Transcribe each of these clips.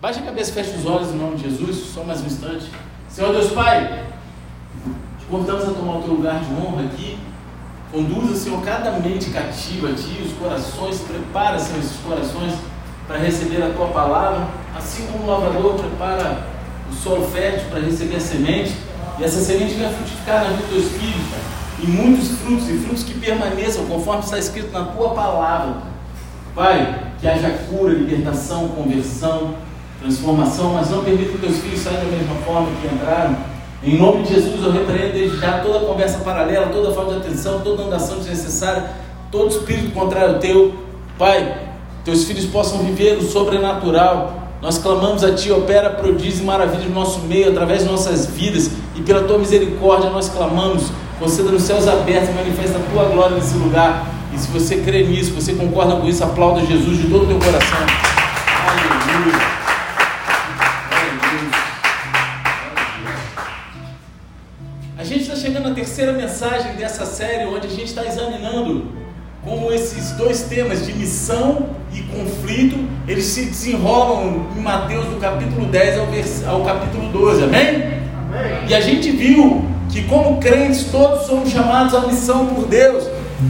Baixe a cabeça, feche os olhos em nome de Jesus, só mais um instante. Senhor Deus Pai, te convidamos a tomar o teu lugar de honra aqui. Conduza, Senhor, cada mente cativa a Ti, os corações, prepara, Senhor, esses corações para receber a Tua palavra, assim como o lavrador prepara o solo fértil para receber a semente, e essa semente vai frutificar na vida dos teus filhos, e muitos frutos, e frutos que permaneçam, conforme está escrito na Tua palavra. Pai, que haja cura, libertação, conversão, transformação, mas não permita que teus filhos saiam da mesma forma que entraram. Em nome de Jesus, eu repreendo desde já toda conversa paralela, toda falta de atenção, toda andação desnecessária, todo espírito contrário teu. Pai, teus filhos possam viver o sobrenatural. Nós clamamos a Ti, opera prodígio e maravilha no nosso meio, através de nossas vidas, e pela Tua misericórdia nós clamamos. Conceda nos céus abertos, manifesta a Tua glória nesse lugar. E se você crê nisso, você concorda com isso, aplauda Jesus de todo o teu coração. Terceira mensagem dessa série, onde a gente está examinando como esses dois temas de missão e conflito, eles se desenrolam em Mateus do capítulo 10 ao, vers... ao capítulo 12, amém? amém? E a gente viu que como crentes todos somos chamados à missão por Deus.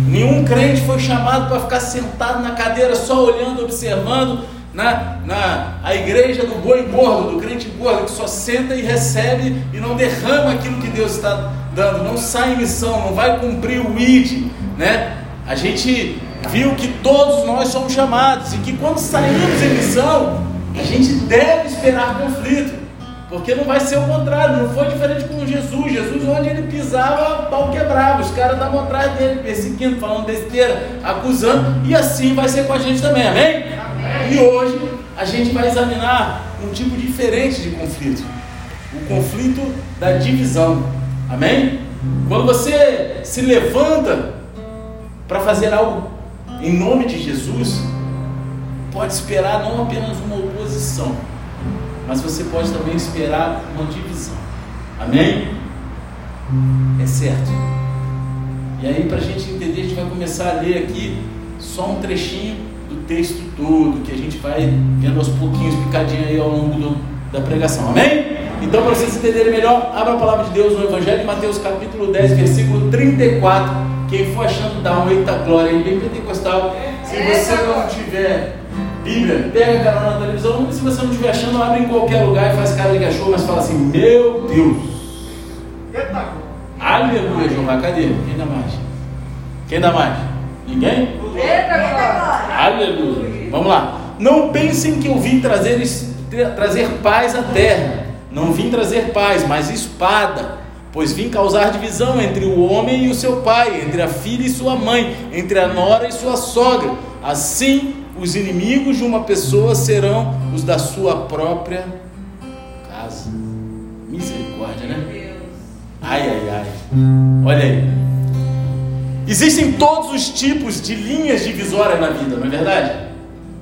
Nenhum crente foi chamado para ficar sentado na cadeira só olhando, observando, na, na a igreja do boi gordo, do crente gordo, que só senta e recebe e não derrama aquilo que Deus está dando, não sai em missão, não vai cumprir o ID, né? A gente viu que todos nós somos chamados e que quando saímos em missão, a gente deve esperar conflito, porque não vai ser o contrário, não foi diferente com Jesus. Jesus, onde ele pisava, pau quebrava, os caras estavam atrás dele, perseguindo, falando besteira, acusando, e assim vai ser com a gente também, amém? amém. E hoje a gente vai examinar um tipo diferente de conflito o conflito da divisão. Amém? Quando você se levanta para fazer algo em nome de Jesus, pode esperar não apenas uma oposição, mas você pode também esperar uma divisão. Amém? É certo. E aí, para a gente entender, a gente vai começar a ler aqui só um trechinho do texto todo, que a gente vai vendo aos pouquinhos, picadinho aí ao longo do, da pregação. Amém? Então, para vocês entenderem melhor, abra a palavra de Deus no Evangelho de Mateus, capítulo 10, versículo 34. Quem for achando, dá um eita glória aí, bem pentecostal. Se você não tiver Bíblia, pega a carona na televisão. Se você não estiver achando, abre em qualquer lugar e faz cara de cachorro, mas fala assim: Meu Deus! Eita. Aleluia, Jeová. Cadê? Quem dá mais? Quem dá mais? Ninguém? Eita glória! Aleluia. Vamos lá. Não pensem que eu vim trazer, trazer paz à terra. Não vim trazer paz, mas espada, pois vim causar divisão entre o homem e o seu pai, entre a filha e sua mãe, entre a nora e sua sogra. Assim, os inimigos de uma pessoa serão os da sua própria casa. Misericórdia, né? Ai, ai, ai. Olha aí. Existem todos os tipos de linhas divisórias na vida, não é verdade?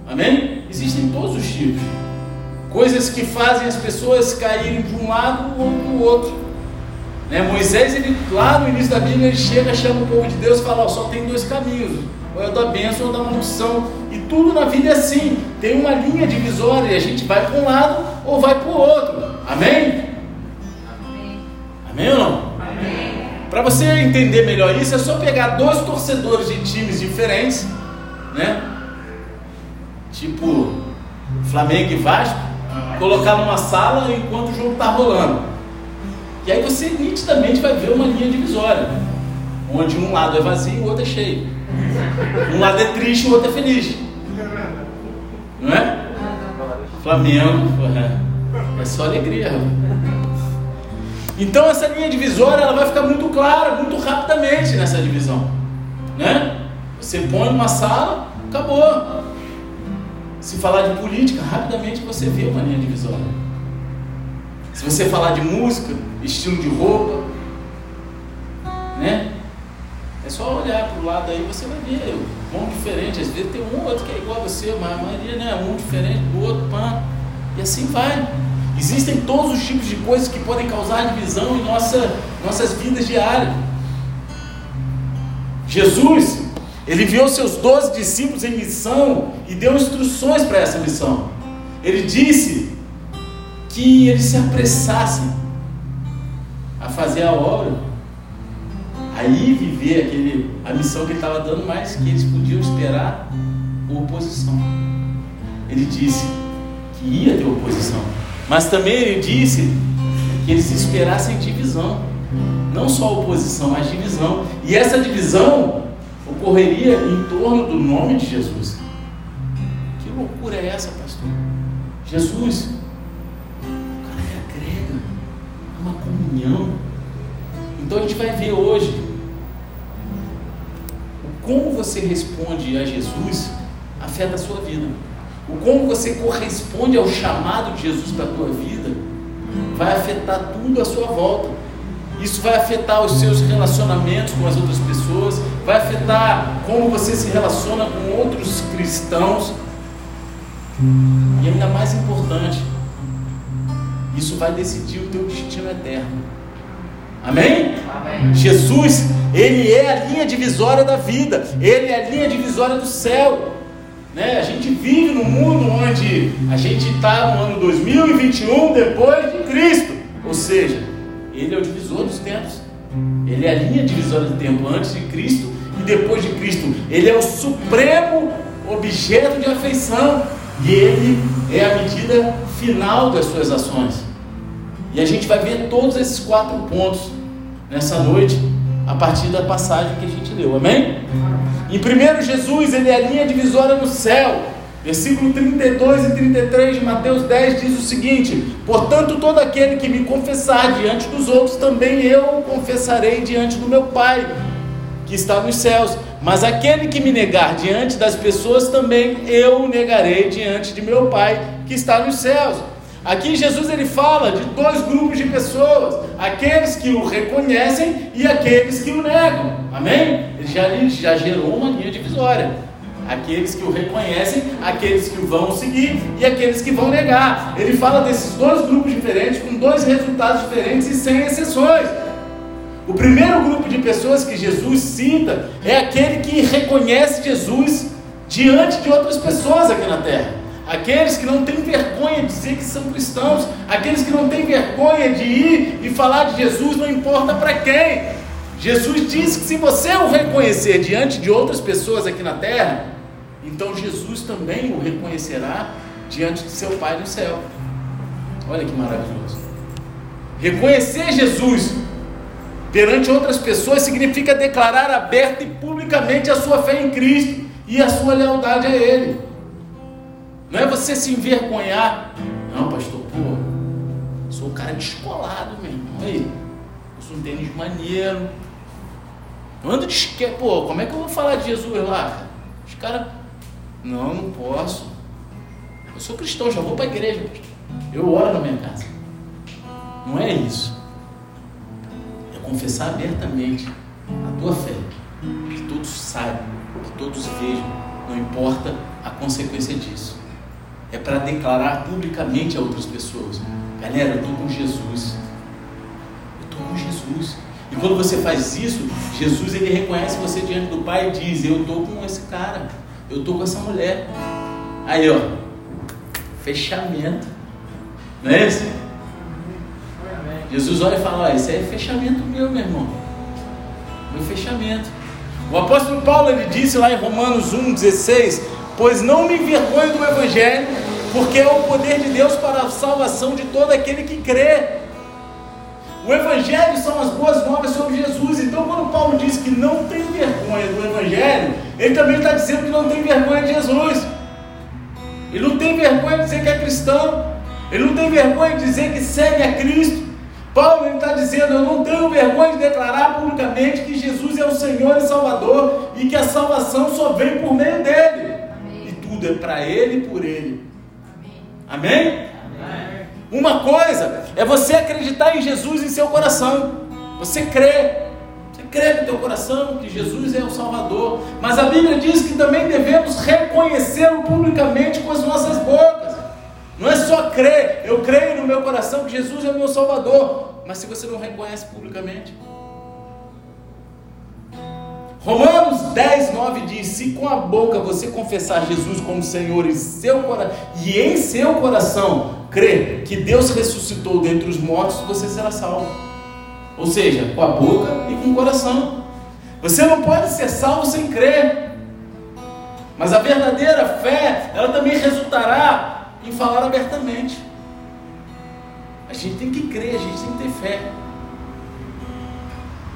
Amém? Existem todos os tipos coisas que fazem as pessoas caírem de um lado ou do outro. Né? Moisés, ele, lá no início da Bíblia, ele chega, chama o povo de Deus e fala: ó, só tem dois caminhos, ou é da bênção ou da maldição. E tudo na vida é assim, tem uma linha divisória, e a gente vai para um lado ou vai para o outro. Amém? Amém? Amém ou não? Amém. Para você entender melhor isso, é só pegar dois torcedores de times diferentes, né? Tipo Flamengo e Vasco colocar numa sala enquanto o jogo está rolando. E aí você nitidamente vai ver uma linha divisória, onde um lado é vazio e o outro é cheio. Um lado é triste e o outro é feliz. Não é? Flamengo, é, só alegria. Então essa linha divisória ela vai ficar muito clara, muito rapidamente nessa divisão. Né? Você põe numa sala, acabou. Se falar de política, rapidamente você vê uma linha divisória. Se você falar de música, estilo de roupa, né? É só olhar para o lado aí você vai ver um diferente. Às vezes tem um ou outro que é igual a você, mas a maioria né, é um diferente do outro, pã. E assim vai. Existem todos os tipos de coisas que podem causar divisão em nossa, nossas vidas diárias. Jesus, ele enviou seus doze discípulos em missão e deu instruções para essa missão. Ele disse que eles se apressassem a fazer a obra, aí viver aquele, a missão que ele estava dando, mas que eles podiam esperar oposição. Ele disse que ia ter oposição, mas também ele disse que eles esperassem divisão, não só oposição, mas divisão. E essa divisão ocorreria em torno do nome de Jesus. Que loucura é essa, pastor? Jesus, o cara é agrega, é uma comunhão. Então a gente vai ver hoje como você responde a Jesus afeta a sua vida. O como você corresponde ao chamado de Jesus para a tua vida vai afetar tudo à sua volta. Isso vai afetar os seus relacionamentos com as outras pessoas, vai afetar como você se relaciona com outros cristãos. E ainda mais importante, isso vai decidir o teu destino eterno. Amém? Amém? Jesus, ele é a linha divisória da vida, ele é a linha divisória do céu. Né? A gente vive num mundo onde a gente está no ano 2021 depois de Cristo, tempos. Ele é a linha divisória do tempo antes de Cristo e depois de Cristo. Ele é o supremo objeto de afeição e ele é a medida final das suas ações. E a gente vai ver todos esses quatro pontos nessa noite a partir da passagem que a gente leu. Amém? Em primeiro Jesus, ele é a linha divisória no céu. Versículo 32 e 33 de Mateus 10 diz o seguinte: Portanto, todo aquele que me confessar diante dos outros, também eu o confessarei diante do meu Pai, que está nos céus. Mas aquele que me negar diante das pessoas, também eu o negarei diante de meu Pai, que está nos céus. Aqui Jesus ele fala de dois grupos de pessoas: aqueles que o reconhecem e aqueles que o negam. Amém? Ele já, já gerou uma linha divisória. Aqueles que o reconhecem, aqueles que o vão seguir e aqueles que vão negar. Ele fala desses dois grupos diferentes, com dois resultados diferentes e sem exceções. O primeiro grupo de pessoas que Jesus cita é aquele que reconhece Jesus diante de outras pessoas aqui na terra aqueles que não têm vergonha de dizer que são cristãos, aqueles que não têm vergonha de ir e falar de Jesus, não importa para quem. Jesus disse que se você o reconhecer diante de outras pessoas aqui na terra, então Jesus também o reconhecerá diante de seu Pai no céu. Olha que maravilhoso. Reconhecer Jesus perante outras pessoas significa declarar aberta e publicamente a sua fé em Cristo e a sua lealdade a Ele. Não é você se envergonhar. Não, pastor, pô, sou um cara descolado, meu irmão. Aí, eu sou um tênis maneiro. Eu ando de esque... Pô, como é que eu vou falar de Jesus lá? Os caras. Não, não posso. Eu sou cristão, já vou para a igreja. Eu oro na minha casa. Não é isso. É confessar abertamente a tua fé. Que todos saibam, que todos vejam. Não importa a consequência disso é para declarar publicamente a outras pessoas: galera, eu estou com Jesus. Eu estou com Jesus. E quando você faz isso, Jesus ele reconhece você diante do Pai e diz: Eu estou com esse cara, eu estou com essa mulher. Aí, ó, fechamento. Não é esse? Jesus olha e fala: Esse é fechamento meu, meu irmão. Meu fechamento. O apóstolo Paulo ele disse lá em Romanos 1,16: Pois não me envergonho do Evangelho, porque é o poder de Deus para a salvação de todo aquele que crê. O Evangelho são as boas novas sobre Jesus. Então, quando Paulo diz que não tem vergonha do Evangelho, ele também está dizendo que não tem vergonha de Jesus. Ele não tem vergonha de dizer que é cristão. Ele não tem vergonha de dizer que segue a Cristo. Paulo está dizendo: Eu não tenho vergonha de declarar publicamente que Jesus é o Senhor e Salvador e que a salvação só vem por meio dele. Amém. E tudo é para ele e por ele. Amém? Amém? Uma coisa é você acreditar em Jesus em seu coração. Você crê. Crê no teu coração que Jesus é o Salvador. Mas a Bíblia diz que também devemos reconhecê-lo publicamente com as nossas bocas. Não é só crer. Eu creio no meu coração que Jesus é o meu Salvador. Mas se você não reconhece publicamente. Romanos 10, 9 diz: Se com a boca você confessar Jesus como Senhor seu e em seu coração crer que Deus ressuscitou dentre os mortos, você será salvo. Ou seja, com a boca e com o coração. Você não pode ser salvo sem crer. Mas a verdadeira fé, ela também resultará em falar abertamente. A gente tem que crer, a gente tem que ter fé.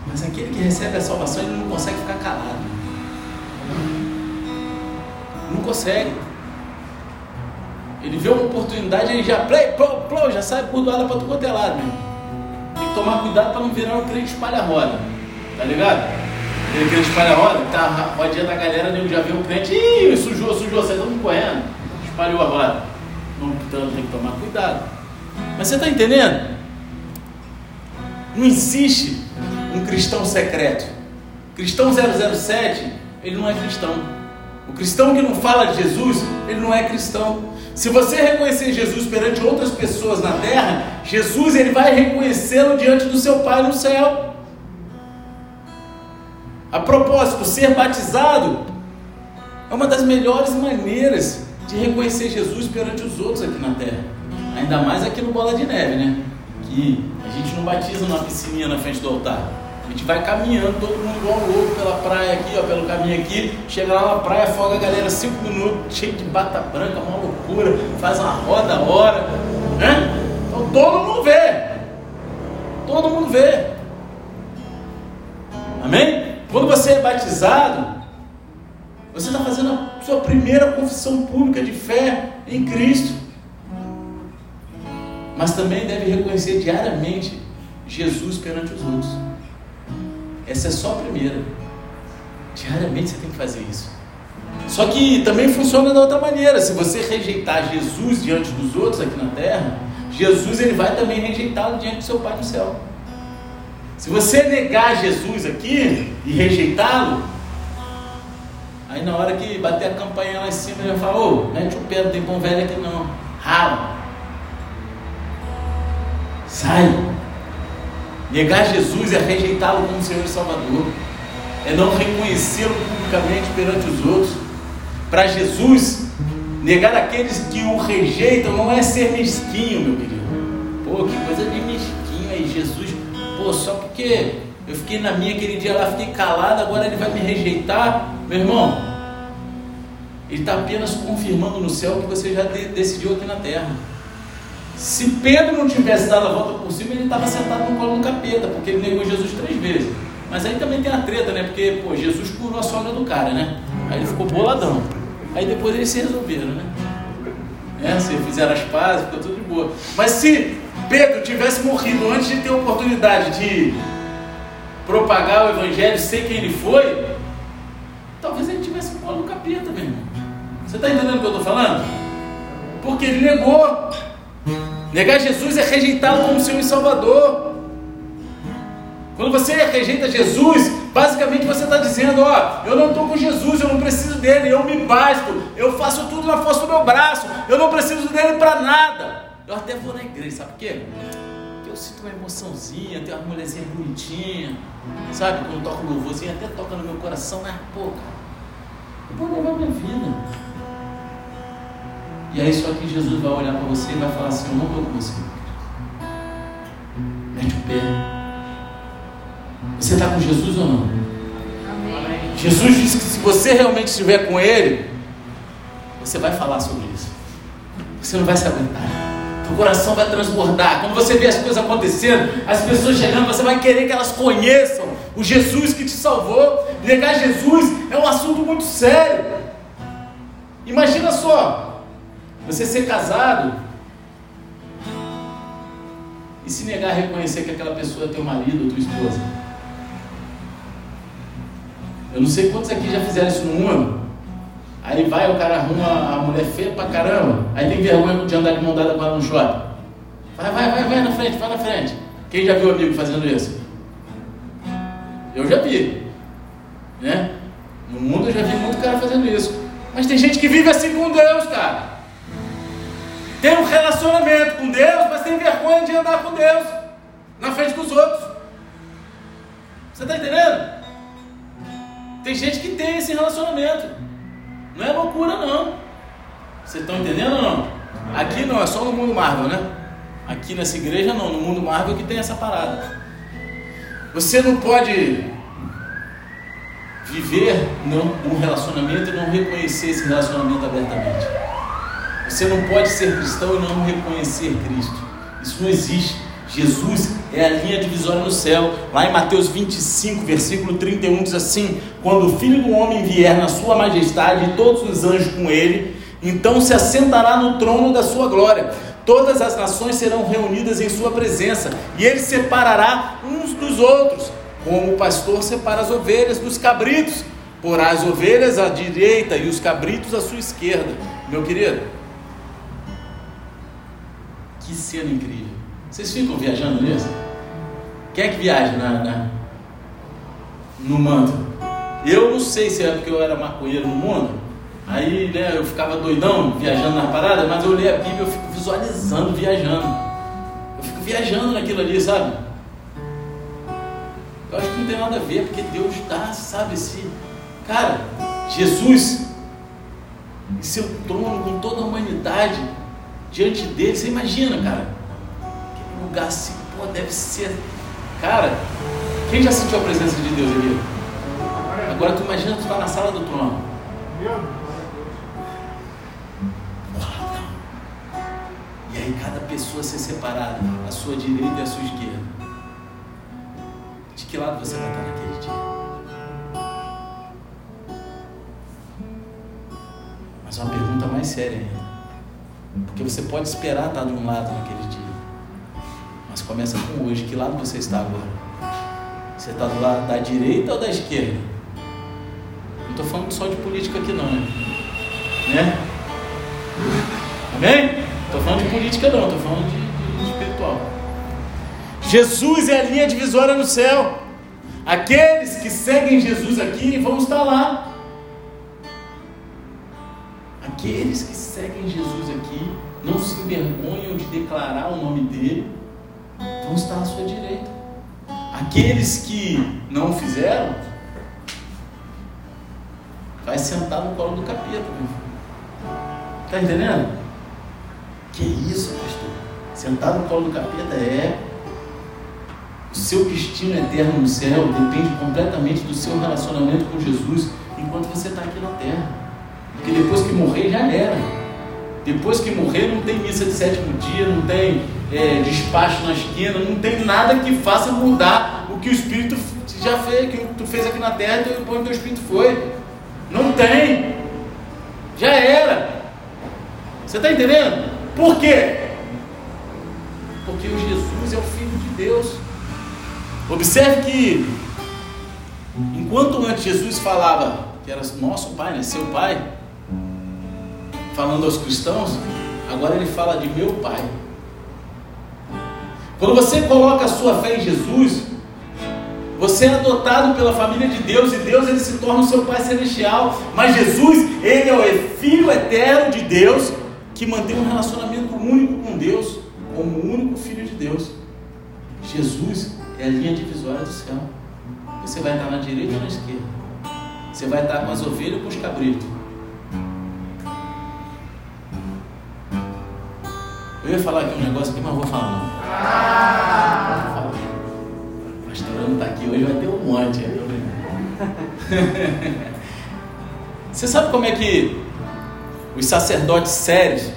Mas aquele que recebe a salvação, ele não consegue ficar calado. Não consegue. Ele vê uma oportunidade, ele já play, plou, plou, já sai por doada para tudo quanto é meu. Tomar cuidado para não virar um crente espalha-roda. Tá ligado? Aquele crente espalha-roda, tá a rodinha da galera, nego já viu um crente, ih, sujou, sujou, sai mundo correndo. Espalhou a roda. Não, então tem que tomar cuidado. Mas você está entendendo? Não existe um cristão secreto. Cristão 007, ele não é cristão. O cristão que não fala de Jesus, ele não é cristão. Se você reconhecer Jesus perante outras pessoas na terra, Jesus ele vai reconhecê-lo diante do seu Pai no céu. A propósito, ser batizado é uma das melhores maneiras de reconhecer Jesus perante os outros aqui na terra. Ainda mais aqui no Bola de Neve, né? Que a gente não batiza numa piscininha na frente do altar. A gente vai caminhando, todo mundo igual louco pela praia aqui, ó, pelo caminho aqui. Chega lá na praia, afoga a galera cinco minutos, cheio de bata branca, uma loucura, faz uma roda hora. Né? Então todo mundo vê. Todo mundo vê. Amém? Quando você é batizado, você está fazendo a sua primeira confissão pública de fé em Cristo. Mas também deve reconhecer diariamente Jesus perante os outros. Essa é só a primeira. Diariamente você tem que fazer isso. Só que também funciona da outra maneira. Se você rejeitar Jesus diante dos outros aqui na terra, Jesus ele vai também rejeitá-lo diante do seu Pai no céu. Se você negar Jesus aqui e rejeitá-lo, aí na hora que bater a campanha lá em cima, ele vai falar: Ô, mete o pé, não tem bom velho aqui não. Rala. Sai. Negar Jesus é rejeitá-lo como Senhor e Salvador, é não reconhecê-lo publicamente perante os outros. Para Jesus, negar aqueles que o rejeitam não é ser mesquinho, meu querido. Pô, que coisa de mesquinho aí, Jesus. Pô, só porque eu fiquei na minha aquele dia lá, fiquei calado, agora ele vai me rejeitar. Meu irmão, ele está apenas confirmando no céu o que você já decidiu aqui na terra. Se Pedro não tivesse dado a volta por cima, ele estava sentado no colo do capeta, porque ele negou Jesus três vezes. Mas aí também tem a treta, né? Porque, pô, Jesus curou a sogra do cara, né? Aí ele ficou boladão. Aí depois eles se resolveram, né? É, se fizeram as pazes, ficou tudo de boa. Mas se Pedro tivesse morrido antes de ter a oportunidade de propagar o evangelho, sei quem ele foi, talvez ele tivesse no colo do capeta, meu irmão. Você está entendendo o que eu estou falando? Porque ele negou. Negar Jesus é rejeitá-lo como Senhor e Salvador. Quando você rejeita Jesus, basicamente você está dizendo: Ó, eu não estou com Jesus, eu não preciso dele, eu me basto, eu faço tudo na força do meu braço, eu não preciso dele para nada. Eu até vou na igreja, sabe por quê? Porque eu sinto uma emoçãozinha, tem uma mulherzinha bonitinha, sabe? Quando toca um louvorzinho, até toca no meu coração, mas pô, cara, eu vou levar minha vida. E aí só que Jesus vai olhar para você e vai falar assim, eu não estou com você. Mete o pé. Você está com Jesus ou não? Amém. Jesus disse que se você realmente estiver com Ele, você vai falar sobre isso. Você não vai se aguentar. O coração vai transbordar. Quando você vê as coisas acontecendo, as pessoas chegando, você vai querer que elas conheçam o Jesus que te salvou. Negar Jesus é um assunto muito sério. Imagina só, você ser casado e se negar a reconhecer que aquela pessoa é teu marido ou tua esposa. Eu não sei quantos aqui já fizeram isso no ano. Aí vai, o cara arruma a mulher feia pra caramba. Aí tem vergonha de andar de mão dada com ela no shopping. Vai, vai, vai, vai na frente, vai na frente. Quem já viu amigo fazendo isso? Eu já vi. Né? No mundo eu já vi muito cara fazendo isso. Mas tem gente que vive assim com Deus, cara. Tem um relacionamento com Deus, mas tem vergonha de andar com Deus na frente dos outros. Você está entendendo? Tem gente que tem esse relacionamento. Não é loucura, não. Vocês estão entendendo ou não? Aqui não, é só no mundo Marvel, né? Aqui nessa igreja não, no mundo Marvel que tem essa parada. Você não pode viver não, um relacionamento e não reconhecer esse relacionamento abertamente. Você não pode ser cristão e não reconhecer Cristo. Isso não existe. Jesus é a linha divisória no céu. Lá em Mateus 25, versículo 31, diz assim: Quando o filho do homem vier na sua majestade e todos os anjos com ele, então se assentará no trono da sua glória. Todas as nações serão reunidas em sua presença, e ele separará uns dos outros, como o pastor separa as ovelhas dos cabritos. Porá as ovelhas à direita e os cabritos à sua esquerda. Meu querido, que cena incrível. Vocês ficam viajando nisso? Quem é que viaja na, na, no manto? Eu não sei se é porque eu era maconheiro no mundo, aí né, eu ficava doidão viajando na parada, mas eu leio a Bíblia e fico visualizando viajando. Eu fico viajando naquilo ali, sabe? Eu acho que não tem nada a ver, porque Deus dá, sabe, esse. Cara, Jesus, em seu trono, com toda a humanidade, diante dele, você imagina, cara, aquele lugar assim, pô, deve ser. Cara, quem já sentiu a presença de Deus ali? Agora tu imagina tu tá na sala do trono. E aí cada pessoa ser separada, a sua direita e a sua esquerda. De que lado você vai estar naquele dia? Mas uma pergunta mais séria ainda. Porque você pode esperar estar de um lado naquele dia. Mas começa com hoje. Que lado você está agora? Você está do lado da direita ou da esquerda? Não estou falando só de política aqui não, né? né? Amém? Estou falando de política não, estou falando de, de espiritual. Jesus é a linha divisória no céu. Aqueles que seguem Jesus aqui vão estar lá. Aqueles que não fizeram, vai sentar no colo do capeta. Está entendendo? Que isso, pastor? Sentar no colo do capeta é. O seu destino eterno no céu depende completamente do seu relacionamento com Jesus enquanto você está aqui na terra. Porque depois que morrer já era. Depois que morrer não tem missa de sétimo dia, não tem é, despacho na esquina, não tem nada que faça mudar que o Espírito já fez, que tu fez aqui na terra e depois o teu Espírito foi. Não tem. Já era. Você está entendendo? Por quê? Porque o Jesus é o Filho de Deus. Observe que, enquanto antes Jesus falava que era nosso Pai, né, seu Pai, falando aos cristãos, agora ele fala de meu Pai. Quando você coloca a sua fé em Jesus, você é adotado pela família de Deus e Deus ele se torna o seu Pai celestial. Mas Jesus, ele é o Filho eterno de Deus que mantém um relacionamento único com Deus, como o único Filho de Deus. Jesus é a linha divisória do céu. Você vai estar na direita ou na esquerda? Você vai estar com as ovelhas ou com os cabritos? Eu ia falar aqui um negócio aqui, mas vou falar não. O pastor não está aqui hoje, vai ter um monte. Você sabe como é que os sacerdotes sérios,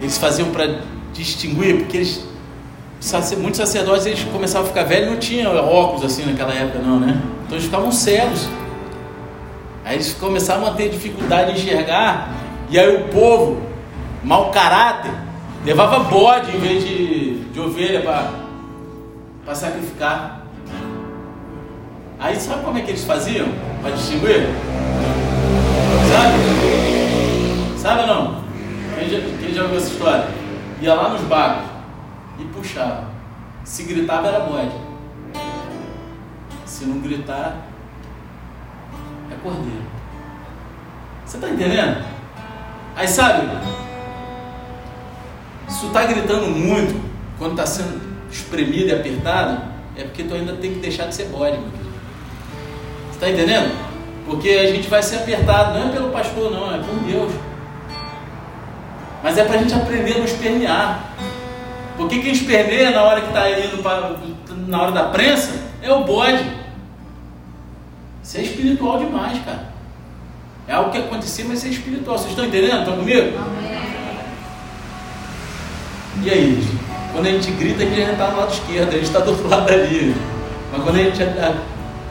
eles faziam para distinguir, porque eles, muitos sacerdotes eles começavam a ficar velhos, não tinham óculos assim naquela época não, né? Então eles ficavam cegos. Aí eles começavam a ter dificuldade de enxergar, e aí o povo, mau caráter, levava bode em vez de, de ovelha para sacrificar. Aí sabe como é que eles faziam para distinguir? Sabe? Sabe ou não? Quem já, quem já ouviu essa história? Ia lá nos barcos e puxava. Se gritava era bode. Se não gritar, é cordeiro. Você está entendendo? Aí sabe? Tu está gritando muito, quando está sendo espremido e apertado, é porque tu ainda tem que deixar de ser bode, meu querido. Está entendendo? Porque a gente vai ser apertado, não é pelo pastor, não, é por Deus. Mas é para a gente aprender a não espernear. Porque quem esperneia na hora que está indo para, na hora da prensa é o bode. Isso é espiritual demais, cara. É algo que aconteceu, mas é espiritual. Vocês estão entendendo? Estão comigo? Amém. E aí, quando a gente grita, a gente está do lado esquerdo, a gente está do outro lado ali. Mas quando a gente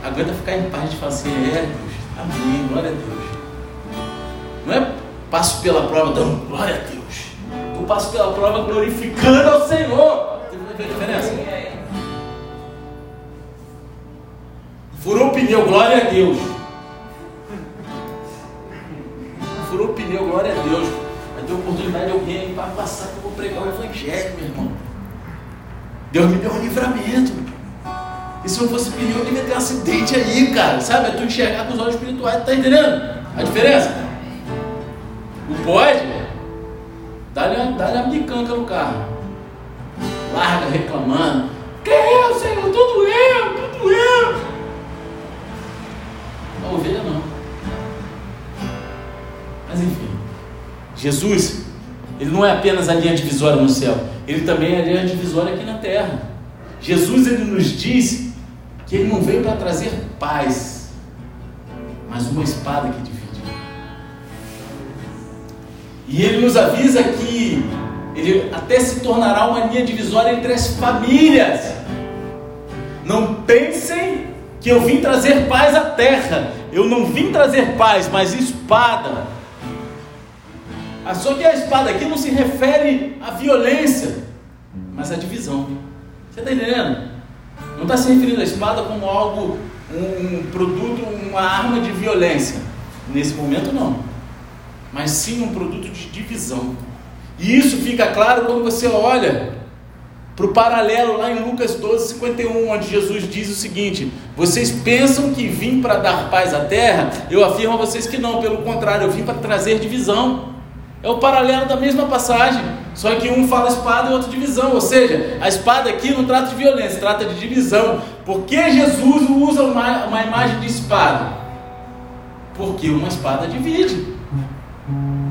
aguenta ficar em paz de falar assim, é Deus, amém, glória a Deus. Não é passo pela prova, não, glória a Deus. Eu passo pela prova glorificando ao Senhor. Você ver a diferença? Furou o pneu, glória a Deus. Furou o pneu, glória a Deus. Vai ter oportunidade de alguém para passar que eu vou pregar o Evangelho, meu irmão. Deus me deu um livramento. E se eu fosse pneu, eu devia ter um acidente aí, cara. Sabe? É tu enxergar com os olhos espirituais, tá entendendo? A diferença? Não pode? Dá-lhe dá a bicanca no carro. Larga reclamando. Que eu, Senhor? Tudo eu, tudo eu. A ovelha não. Mas enfim. Jesus, ele não é apenas a linha divisória no céu, ele também é a linha divisória aqui na terra. Jesus ele nos diz que ele não veio para trazer paz, mas uma espada que divide. E ele nos avisa que ele até se tornará uma linha divisória entre as famílias. Não pensem que eu vim trazer paz à terra. Eu não vim trazer paz, mas espada. Só que a espada aqui não se refere à violência, mas à divisão. Você está entendendo? Não está se referindo à espada como algo, um, um produto, uma arma de violência. Nesse momento, não mas sim um produto de divisão. E isso fica claro quando você olha para o paralelo lá em Lucas 12, 51, onde Jesus diz o seguinte: Vocês pensam que vim para dar paz à terra? Eu afirmo a vocês que não, pelo contrário, eu vim para trazer divisão. É o paralelo da mesma passagem, só que um fala espada e outro divisão, ou seja, a espada aqui não trata de violência, trata de divisão. Por que Jesus usa uma, uma imagem de espada? Porque uma espada divide.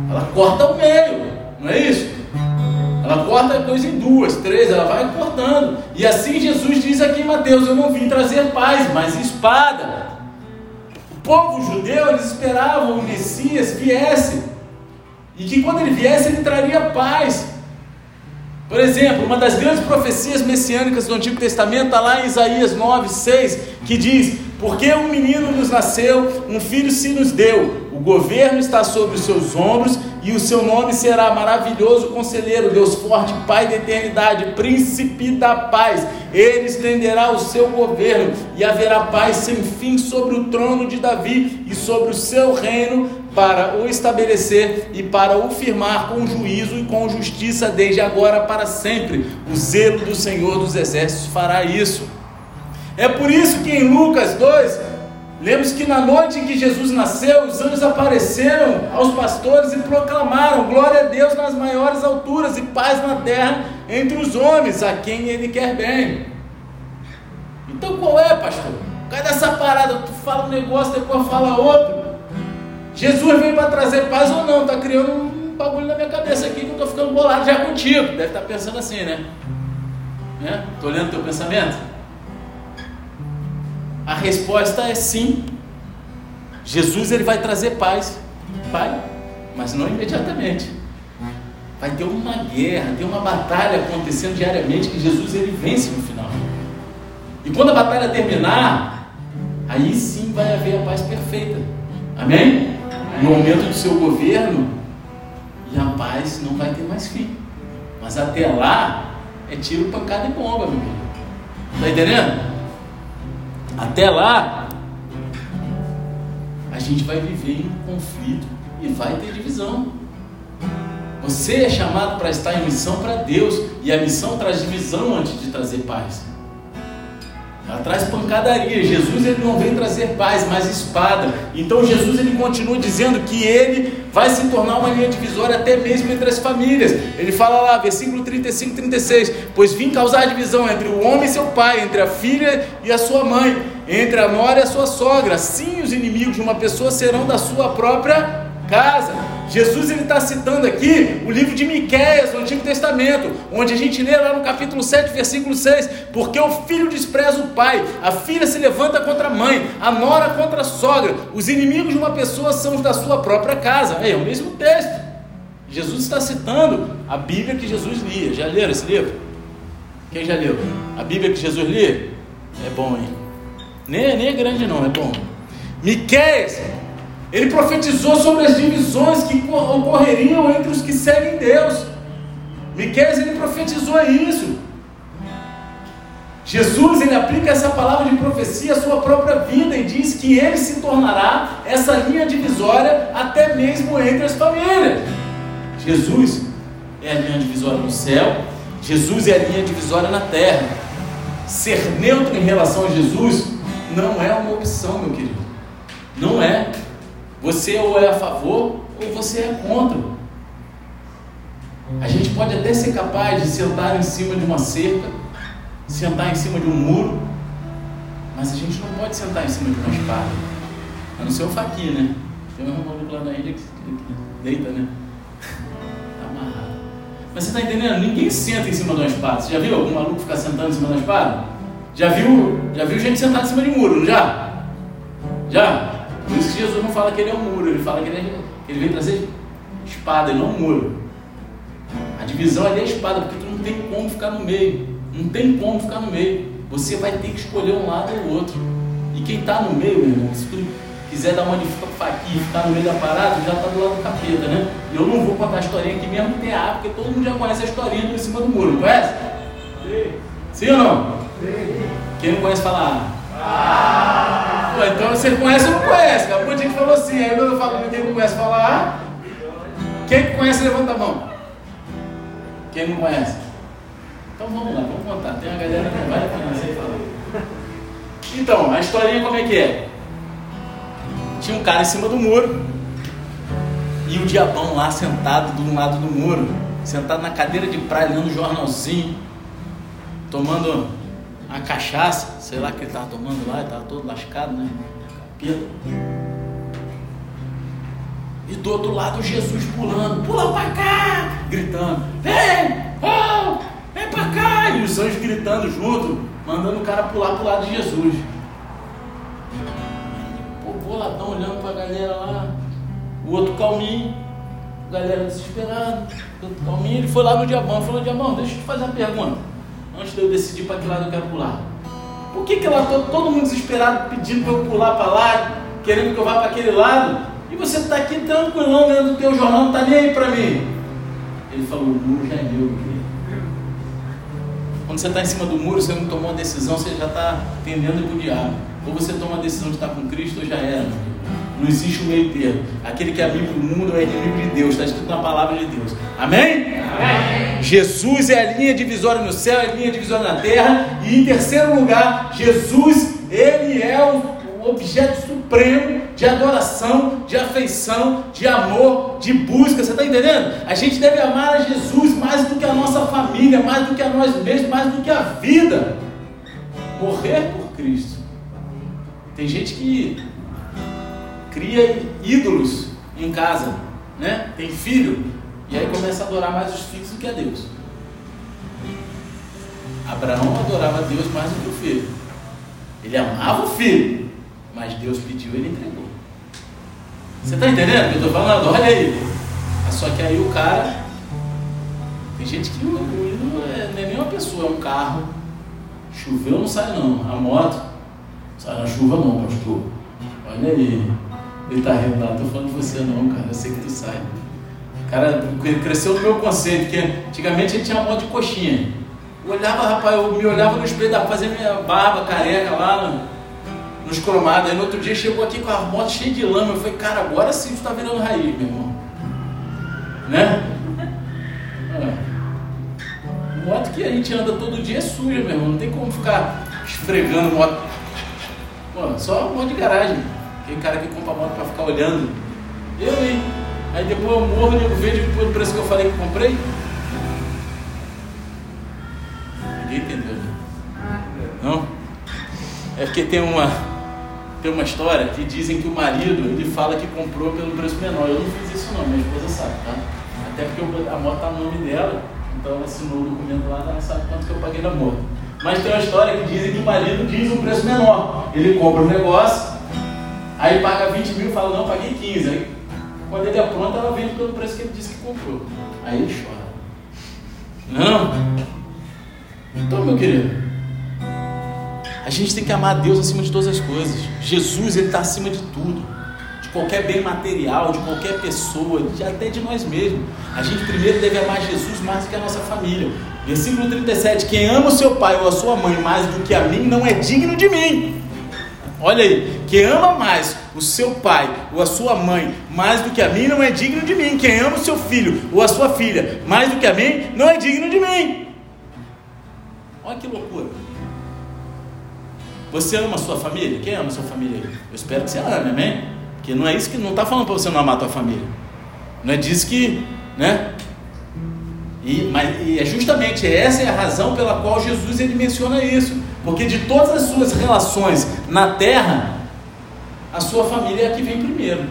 Ela corta o meio, não é isso? Ela corta a coisa em duas, três, ela vai cortando. E assim Jesus diz aqui em Mateus: Eu não vim trazer paz, mas espada. O povo judeu, eles esperavam o Messias viesse. E que quando ele viesse, ele traria paz. Por exemplo, uma das grandes profecias messiânicas do Antigo Testamento está lá em Isaías 9, 6, que diz: Porque um menino nos nasceu, um filho se nos deu o governo está sobre os seus ombros e o seu nome será maravilhoso conselheiro, Deus forte, Pai da eternidade, príncipe da paz. Ele estenderá o seu governo e haverá paz sem fim sobre o trono de Davi e sobre o seu reino para o estabelecer e para o firmar com juízo e com justiça desde agora para sempre. O zelo do Senhor dos exércitos fará isso. É por isso que em Lucas 2 Lembre-se que na noite em que Jesus nasceu, os anjos apareceram aos pastores e proclamaram: Glória a Deus nas maiores alturas e paz na terra entre os homens, a quem Ele quer bem. Então qual é, pastor? Cai dessa parada, tu fala um negócio, depois fala outro. Jesus veio para trazer paz ou não? Está criando um bagulho na minha cabeça aqui que eu estou ficando bolado já contigo. Deve estar tá pensando assim, né? Né? olhando o teu pensamento? A resposta é sim. Jesus ele vai trazer paz, vai, mas não imediatamente. Vai ter uma guerra, ter uma batalha acontecendo diariamente que Jesus ele vence no final. E quando a batalha terminar, aí sim vai haver a paz perfeita. Amém? No momento do seu governo, e a paz não vai ter mais fim. Mas até lá é tiro, pancada e bomba, meu amigo. Está entendendo? Até lá, a gente vai viver em conflito e vai ter divisão. Você é chamado para estar em missão para Deus, e a missão traz divisão antes de trazer paz. Ela traz pancadaria. Jesus ele não vem trazer paz, mas espada. Então Jesus ele continua dizendo que ele vai se tornar uma linha divisória até mesmo entre as famílias. Ele fala lá, versículo 35 36, pois vim causar divisão entre o homem e seu pai, entre a filha e a sua mãe, entre a nora e a sua sogra. Sim, os inimigos de uma pessoa serão da sua própria casa. Jesus ele está citando aqui o livro de Miquéias, no Antigo Testamento, onde a gente lê lá no capítulo 7, versículo 6, porque o filho despreza o pai, a filha se levanta contra a mãe, a nora contra a sogra, os inimigos de uma pessoa são os da sua própria casa. É, é o mesmo texto. Jesus está citando a Bíblia que Jesus lia. Já leram esse livro? Quem já leu? A Bíblia que Jesus lia? É bom, hein? Nem, nem é grande não, é bom. Miquéias ele profetizou sobre as divisões que ocorreriam entre os que seguem Deus. Miqueias ele profetizou isso. Jesus ele aplica essa palavra de profecia à sua própria vida e diz que ele se tornará essa linha divisória até mesmo entre as famílias. Jesus é a linha divisória no céu, Jesus é a linha divisória na terra. Ser neutro em relação a Jesus não é uma opção, meu querido. Não é. Você ou é a favor ou você é contra. A gente pode até ser capaz de sentar em cima de uma cerca, sentar em cima de um muro, mas a gente não pode sentar em cima de uma espada. A não ser o faquinha, né? Tem um maluco lá na ilha que deita, né? Tá amarrado. Mas você está entendendo? Ninguém senta em cima de uma espada. Você já viu algum maluco ficar sentando em cima de uma espada? Já viu, já viu gente sentada em cima de muro, não já? Já? Por isso que Jesus não fala que ele é um muro, ele fala que ele, é, ele veio trazer espada e não um muro. A divisão ali é a espada, porque tu não tem como ficar no meio. Não tem como ficar no meio. Você vai ter que escolher um lado ou outro. E quem está no meio, meu irmão, se tu quiser dar uma de faquinha e ficar no meio da parada, já está do lado do capeta, né? Eu não vou contar a historinha aqui mesmo tem ar, porque todo mundo já conhece a historinha do em cima do muro, não conhece? Sim. Sim ou não? Sim. Quem não conhece fala ah. Então você conhece ou não conhece? Acabou de gente falou assim, aí eu falo, não conhece falar, quem conhece levanta a mão. Quem não conhece? Então vamos lá, vamos contar. Tem uma galera que vai conhecer falar. Então, a historinha como é que é? Tinha um cara em cima do muro e o diabão lá sentado do lado do muro, sentado na cadeira de praia, lendo um jornalzinho, tomando a cachaça, sei lá que ele estava tomando lá, ele estava todo lascado, né? E do outro lado Jesus pulando, pula para cá, gritando, vem, oh, vem para cá, e os anjos gritando junto, mandando o cara pular para o lado de Jesus. Pô, boladão olhando para a galera lá, o outro calminho, galera desesperada, o outro calminho, ele foi lá no diabão, falou, diabão, deixa eu te fazer uma pergunta antes de eu decidir para que lado eu quero pular. Por que, que lá todo, todo mundo desesperado pedindo para eu pular para lá, querendo que eu vá para aquele lado? E você está aqui tranquilão lendo o teu jornal, não está nem aí para mim. Ele falou, o muro já é meu. Quando você está em cima do muro, você não tomou uma decisão, você já está tendendo para o diabo. Ou você toma a decisão de estar com Cristo ou já era. Não existe um meio termo. Aquele que é amigo do mundo é inimigo de Deus. Está escrito na palavra de Deus. Amém? Amém? Jesus é a linha divisória no céu, é a linha divisória na terra. E em terceiro lugar, Jesus, ele é o objeto supremo de adoração, de afeição, de amor, de busca. Você está entendendo? A gente deve amar a Jesus mais do que a nossa família, mais do que a nós mesmos, mais do que a vida. Morrer por Cristo. Tem gente que cria ídolos em casa, né? Tem filho e aí começa a adorar mais os filhos do que a Deus. Abraão adorava Deus mais do que o filho. Ele amava o filho, mas Deus pediu e ele entregou. Você está entendendo o que eu estou falando? Olha aí. Só que aí o cara. Tem gente que o é, não é nem uma pessoa, é um carro. Choveu não sai não. A moto. Sai na chuva não, pastor. Olha aí. Ele tá rindo lá, não tô falando de você não, cara. Eu sei que tu sai. Cara, cresceu no meu conceito, que antigamente ele tinha moto de coxinha. Eu olhava, rapaz, eu me olhava no espelho, dava pra fazer minha barba careca lá no, nos cromados. Aí no outro dia chegou aqui com a moto cheia de lama. Eu falei, cara, agora sim tu tá virando raiz, meu irmão. Né? É. Moto que a gente anda todo dia é suja, meu irmão. Não tem como ficar esfregando moto. Pô, só um monte de garagem. Aquele cara que compra moto para ficar olhando. Eu, hein? Aí depois eu morro e eu vejo pelo preço que eu falei que comprei. Ninguém entendeu, né? Não? É porque tem uma, tem uma história que dizem que o marido ele fala que comprou pelo preço menor. Eu não fiz isso não, minha esposa sabe, tá? Até porque a moto tá no nome dela, então ela assinou o documento lá, ela sabe quanto que eu paguei na moto. Mas tem uma história que dizem que o marido diz um preço menor. Ele compra um negócio, aí paga 20 mil e fala, não, paguei 15. Aí quando ele apronta, ela vende pelo preço que ele disse que comprou. Aí ele chora. Não? Então, meu querido, a gente tem que amar Deus acima de todas as coisas. Jesus, Ele está acima de tudo. De qualquer bem material, de qualquer pessoa, de, até de nós mesmos. A gente primeiro deve amar Jesus mais do que a nossa família. Versículo 37: Quem ama o seu pai ou a sua mãe mais do que a mim não é digno de mim. Olha aí, quem ama mais o seu pai ou a sua mãe mais do que a mim não é digno de mim. Quem ama o seu filho ou a sua filha mais do que a mim não é digno de mim. Olha que loucura. Você ama a sua família? Quem ama a sua família? Eu espero que você ame, amém? Porque não é isso que não está falando para você não amar a tua família. Não é disso que, né? E, mas, e é justamente essa é a razão pela qual Jesus ele menciona isso. Porque de todas as suas relações na terra, a sua família é a que vem primeiro.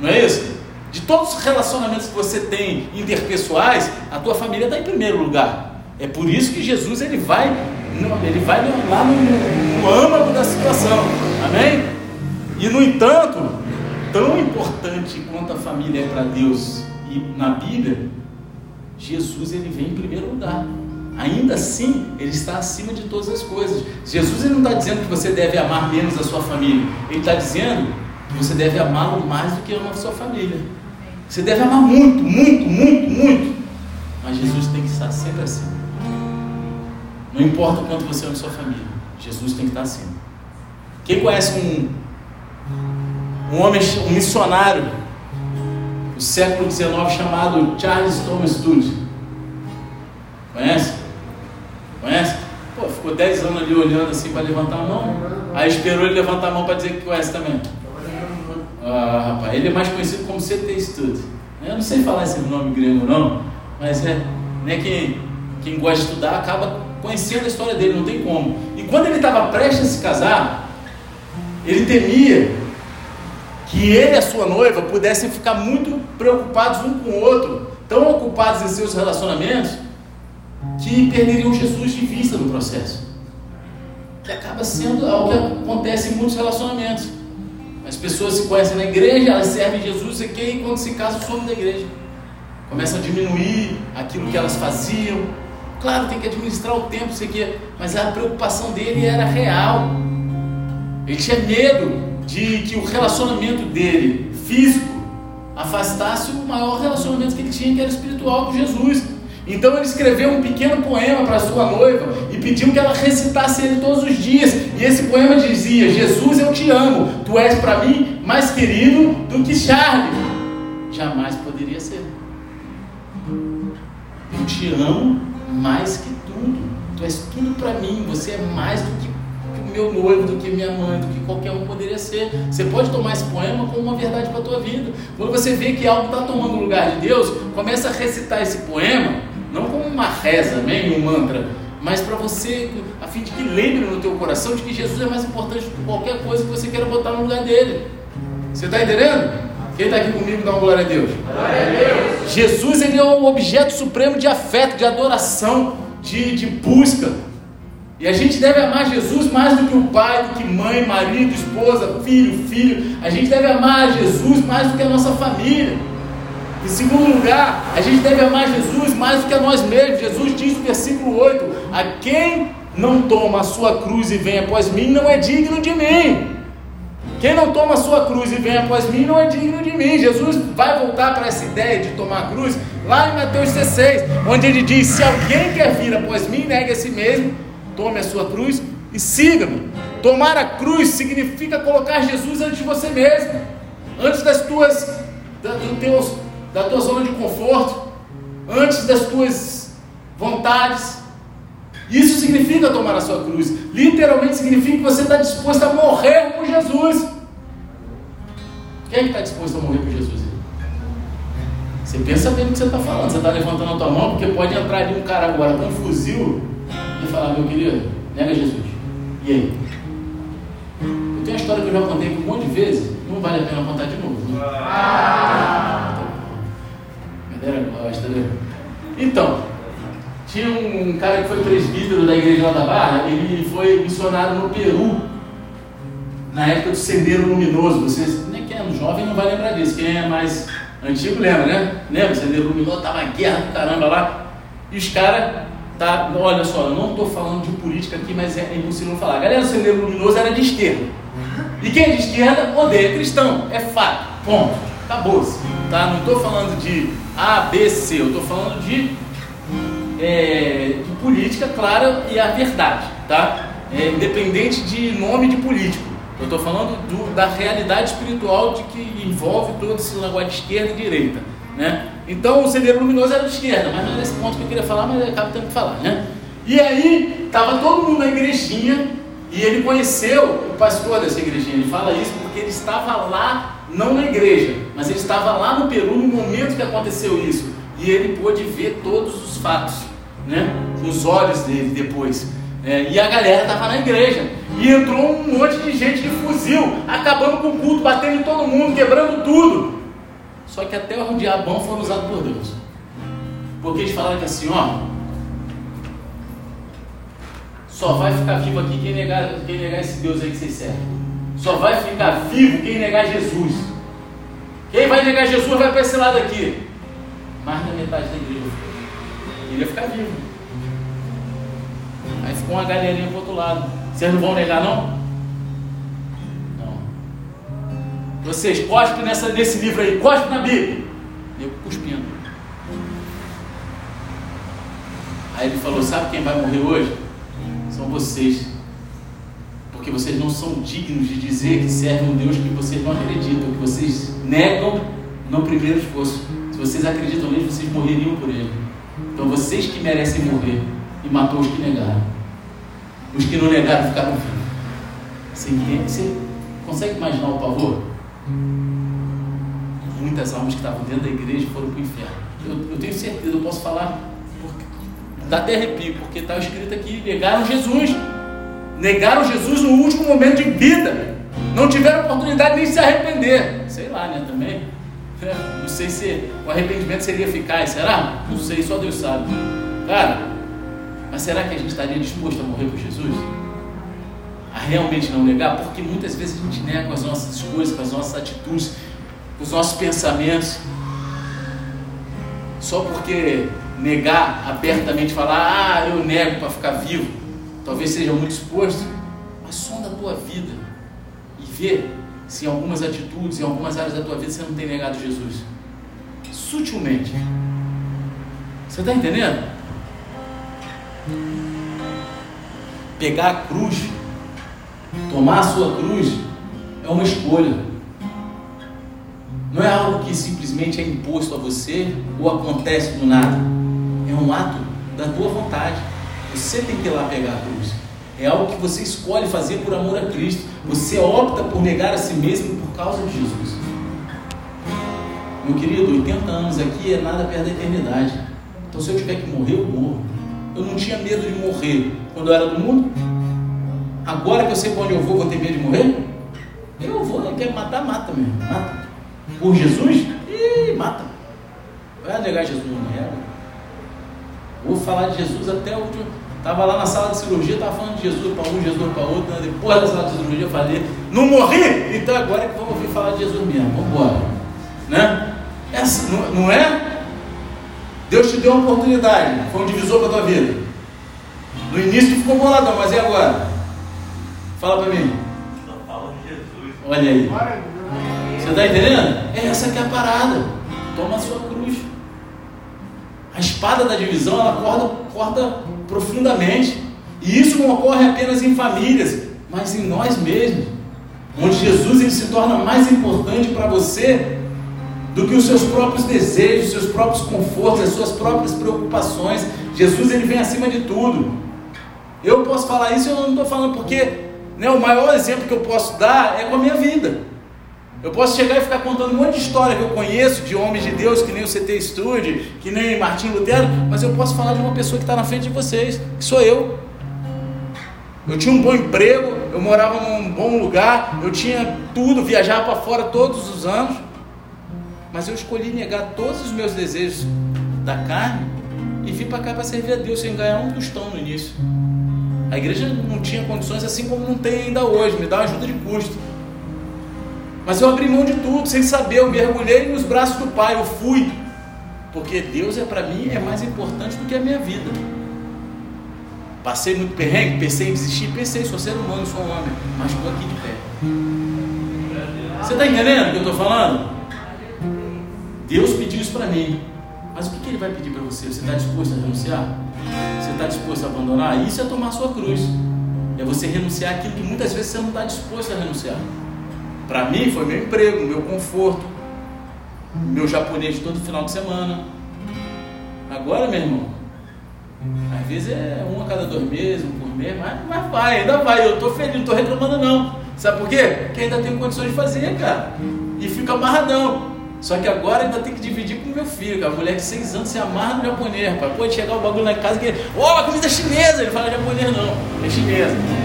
Não é isso? De todos os relacionamentos que você tem interpessoais, a tua família está em primeiro lugar. É por isso que Jesus ele vai, ele vai lá no, no âmago da situação. Amém? E no entanto, tão importante quanto a família é para Deus e na Bíblia, Jesus ele vem em primeiro lugar. Ainda assim, ele está acima de todas as coisas. Jesus ele não está dizendo que você deve amar menos a sua família. Ele está dizendo que você deve amá-lo mais do que a sua família. Você deve amar muito, muito, muito, muito. Mas Jesus tem que estar sempre acima. Não importa o quanto você ama a sua família, Jesus tem que estar acima. Quem conhece um, um homem, um missionário do século XIX chamado Charles Thomas Studd? Conhece? Conhece? Pô, ficou 10 anos ali olhando assim para levantar a mão. Aí esperou ele levantar a mão para dizer que conhece também. Ah, rapaz, ele é mais conhecido como CT Studd. Eu não sei falar esse nome grego não, mas é, né, quem, quem gosta de estudar acaba conhecendo a história dele, não tem como. E quando ele estava prestes a se casar, ele temia que ele e a sua noiva pudessem ficar muito preocupados um com o outro, tão ocupados em seus relacionamentos, que perderiam Jesus de vista no processo. Que acaba sendo algo que acontece em muitos relacionamentos. As pessoas se conhecem na igreja, elas servem Jesus e quem quando se casam some da igreja. Começam a diminuir aquilo que elas faziam, Claro, tem que administrar o tempo, sei que, mas a preocupação dele era real. Ele tinha medo de que o relacionamento dele, físico, afastasse o maior relacionamento que ele tinha, que era espiritual com Jesus. Então ele escreveu um pequeno poema para sua noiva e pediu que ela recitasse ele todos os dias. E esse poema dizia: Jesus, eu te amo, tu és para mim mais querido do que Charlie. Jamais poderia ser. Eu te amo mais que tudo. Tu és tudo para mim, você é mais do que o meu noivo, do que minha mãe, do que qualquer um poderia ser. Você pode tomar esse poema como uma verdade para a tua vida. Quando você vê que algo está tomando o lugar de Deus, começa a recitar esse poema, não como uma reza, nem um mantra, mas para você, a fim de que lembre no teu coração de que Jesus é mais importante do que qualquer coisa que você queira botar no lugar dele. Você está entendendo? Quem está aqui comigo dá uma glória a Deus. Glória a Deus. Jesus ele é o objeto supremo de afeto, de adoração, de, de busca. E a gente deve amar Jesus mais do que o pai, do que mãe, marido, esposa, filho, filho. A gente deve amar Jesus mais do que a nossa família. Em segundo lugar, a gente deve amar Jesus mais do que a nós mesmos. Jesus diz no versículo 8: A quem não toma a sua cruz e vem após mim, não é digno de mim. Quem não toma a sua cruz e vem após mim não é digno de mim. Jesus vai voltar para essa ideia de tomar a cruz lá em Mateus 16, onde ele diz: Se alguém quer vir após mim, negue a si mesmo, tome a sua cruz e siga-me. Tomar a cruz significa colocar Jesus antes de você mesmo, antes das tuas, da, do teus, da tua zona de conforto, antes das tuas vontades. Isso significa tomar a sua cruz. Literalmente significa que você está disposto a morrer por Jesus. Quem é está disposto a morrer por Jesus? Você pensa bem no que você está falando. Você está levantando a tua mão, porque pode entrar ali um cara agora com um fuzil e falar, meu querido, nega Jesus. E aí? Eu tenho uma história que eu já contei um monte de vezes, não vale a pena contar de novo. Né? Ah. Né? Então, tinha um cara que foi presbítero da igreja lá da Barra, ele foi missionário no Peru, na época do Sendeiro Luminoso. Vocês, nem quem é jovem não vai lembrar disso, quem é mais antigo lembra, né? Lembra? Sendeiro Luminoso, tava guerra do caramba lá, e os caras, tá, olha só, eu não estou falando de política aqui, mas é impossível falar. A galera do Sendeiro Luminoso era de esquerda. E quem é de esquerda odeia cristão, é fato, ponto, acabou-se. Tá? Não estou falando de A, B, C, eu estou falando de é, de política clara e a verdade, tá? É, independente de nome de político. Eu estou falando do, da realidade espiritual de que envolve todo esse negócio de esquerda e direita, né? Então o Celeiro Luminoso era de esquerda, mas não é nesse ponto que eu queria falar, mas acabo tendo que falar, né? E aí estava todo mundo na igrejinha e ele conheceu o pastor dessa igrejinha. Ele fala isso porque ele estava lá, não na igreja, mas ele estava lá no Peru no momento que aconteceu isso e ele pôde ver todos os fatos, né? Com os olhos dele depois. É, e a galera estava na igreja. E entrou um monte de gente de fuzil, acabando com o culto, batendo em todo mundo, quebrando tudo. Só que até o diabão foram usados por Deus. Porque eles falaram que assim, ó. Só vai ficar vivo aqui quem negar, quem negar esse Deus aí que vocês servem. Só vai ficar vivo quem negar Jesus. Quem vai negar Jesus vai para esse lado aqui mais da metade da igreja Ele ia ficar vivo. Aí ficou uma galerinha pro outro lado. Vocês não vão negar, não? Não. Vocês cospem nessa, nesse livro aí, cospem na Bíblia. Eu cuspindo. Aí ele falou: Sabe quem vai morrer hoje? São vocês. Porque vocês não são dignos de dizer que servem um Deus que vocês não acreditam, que vocês negam no primeiro esforço. Se vocês acreditam nele, vocês morreriam por ele. Então vocês que merecem morrer e matou os que negaram. Os que não negaram ficaram vivos. Você? Você consegue imaginar o pavor? Muitas almas que estavam dentro da igreja foram para o inferno. Eu, eu, tenho certeza, eu posso falar, dá até arrepio, porque está escrito aqui: negaram Jesus. Negaram Jesus no último momento de vida. Não tiveram oportunidade nem de se arrepender. Sei lá, né? Também. Não sei se o arrependimento seria eficaz, será? Não sei, só Deus sabe. Cara, mas será que a gente estaria disposto a morrer por Jesus? A realmente não negar? Porque muitas vezes a gente nega com as nossas escolhas, com as nossas atitudes, com os nossos pensamentos. Só porque negar abertamente, falar, ah, eu nego para ficar vivo, talvez seja muito exposto, mas sonda a tua vida e vê se em algumas atitudes, em algumas áreas da tua vida você não tem negado Jesus. Sutilmente. Você está entendendo? Pegar a cruz, tomar a sua cruz, é uma escolha. Não é algo que simplesmente é imposto a você ou acontece do nada. É um ato da tua vontade. Você tem que ir lá pegar a cruz. É algo que você escolhe fazer por amor a Cristo. Você opta por negar a si mesmo por causa de Jesus. Meu querido, 80 anos aqui é nada perto da eternidade. Então, se eu tiver que morrer, eu morro. Eu não tinha medo de morrer quando eu era do mundo. Agora que eu sei para onde eu vou, vou ter medo de morrer? Eu vou, ele quer matar, mata mesmo. Mata. Por Jesus? Ih, mata. Vai negar Jesus, não nega. Vou falar de Jesus até o último. Estava lá na sala de cirurgia, estava falando de Jesus para um, Jesus para outro. Né? Depois da sala de cirurgia, eu falei: Não morri? Então agora é que vamos ouvir falar de Jesus mesmo. Vamos embora. Né? Essa, não, não é? Deus te deu uma oportunidade, foi um divisor para a tua vida. No início tu ficou boladão, mas e agora? Fala para mim. Só fala de Jesus. Olha aí. Você está entendendo? É essa que é a parada. Toma a sua cruz. A espada da divisão, ela corta, corta profundamente. E isso não ocorre apenas em famílias, mas em nós mesmos. Onde Jesus ele se torna mais importante para você do que os seus próprios desejos, os seus próprios confortos, as suas próprias preocupações. Jesus ele vem acima de tudo. Eu posso falar isso eu não estou falando porque né, o maior exemplo que eu posso dar é com a minha vida. Eu posso chegar e ficar contando um monte de história que eu conheço de homens de Deus, que nem o CT Studio, que nem Martim Lutero, mas eu posso falar de uma pessoa que está na frente de vocês, que sou eu. Eu tinha um bom emprego, eu morava num bom lugar, eu tinha tudo, viajava para fora todos os anos, mas eu escolhi negar todos os meus desejos da carne e vim para cá para servir a Deus sem ganhar um tostão no início. A igreja não tinha condições assim como não tem ainda hoje, me dá uma ajuda de custo. Mas eu abri mão de tudo, sem saber, eu mergulhei nos braços do Pai, eu fui. Porque Deus é para mim é mais importante do que a minha vida. Passei muito perrengue, pensei em desistir, pensei, sou ser humano, sou homem, mas estou aqui de pé. Você está entendendo o que eu estou falando? Deus pediu isso para mim. Mas o que, que Ele vai pedir para você? Você está disposto a renunciar? Você está disposto a abandonar? Isso é tomar sua cruz. É você renunciar aquilo que muitas vezes você não está disposto a renunciar. Para mim foi meu emprego, meu conforto, meu japonês todo final de semana. Agora, meu irmão, às vezes é um a cada dois meses, um por mês, mas, mas vai, ainda vai. Eu estou feliz, não estou reclamando não. Sabe por quê? Porque ainda tenho condições de fazer, cara. E fica amarradão. Só que agora ainda tem que dividir com meu filho, a mulher de seis anos se amarra no japonês, rapaz. Pode chegar o bagulho em casa que, ó, oh, comida chinesa. Ele fala japonês não, é chinesa.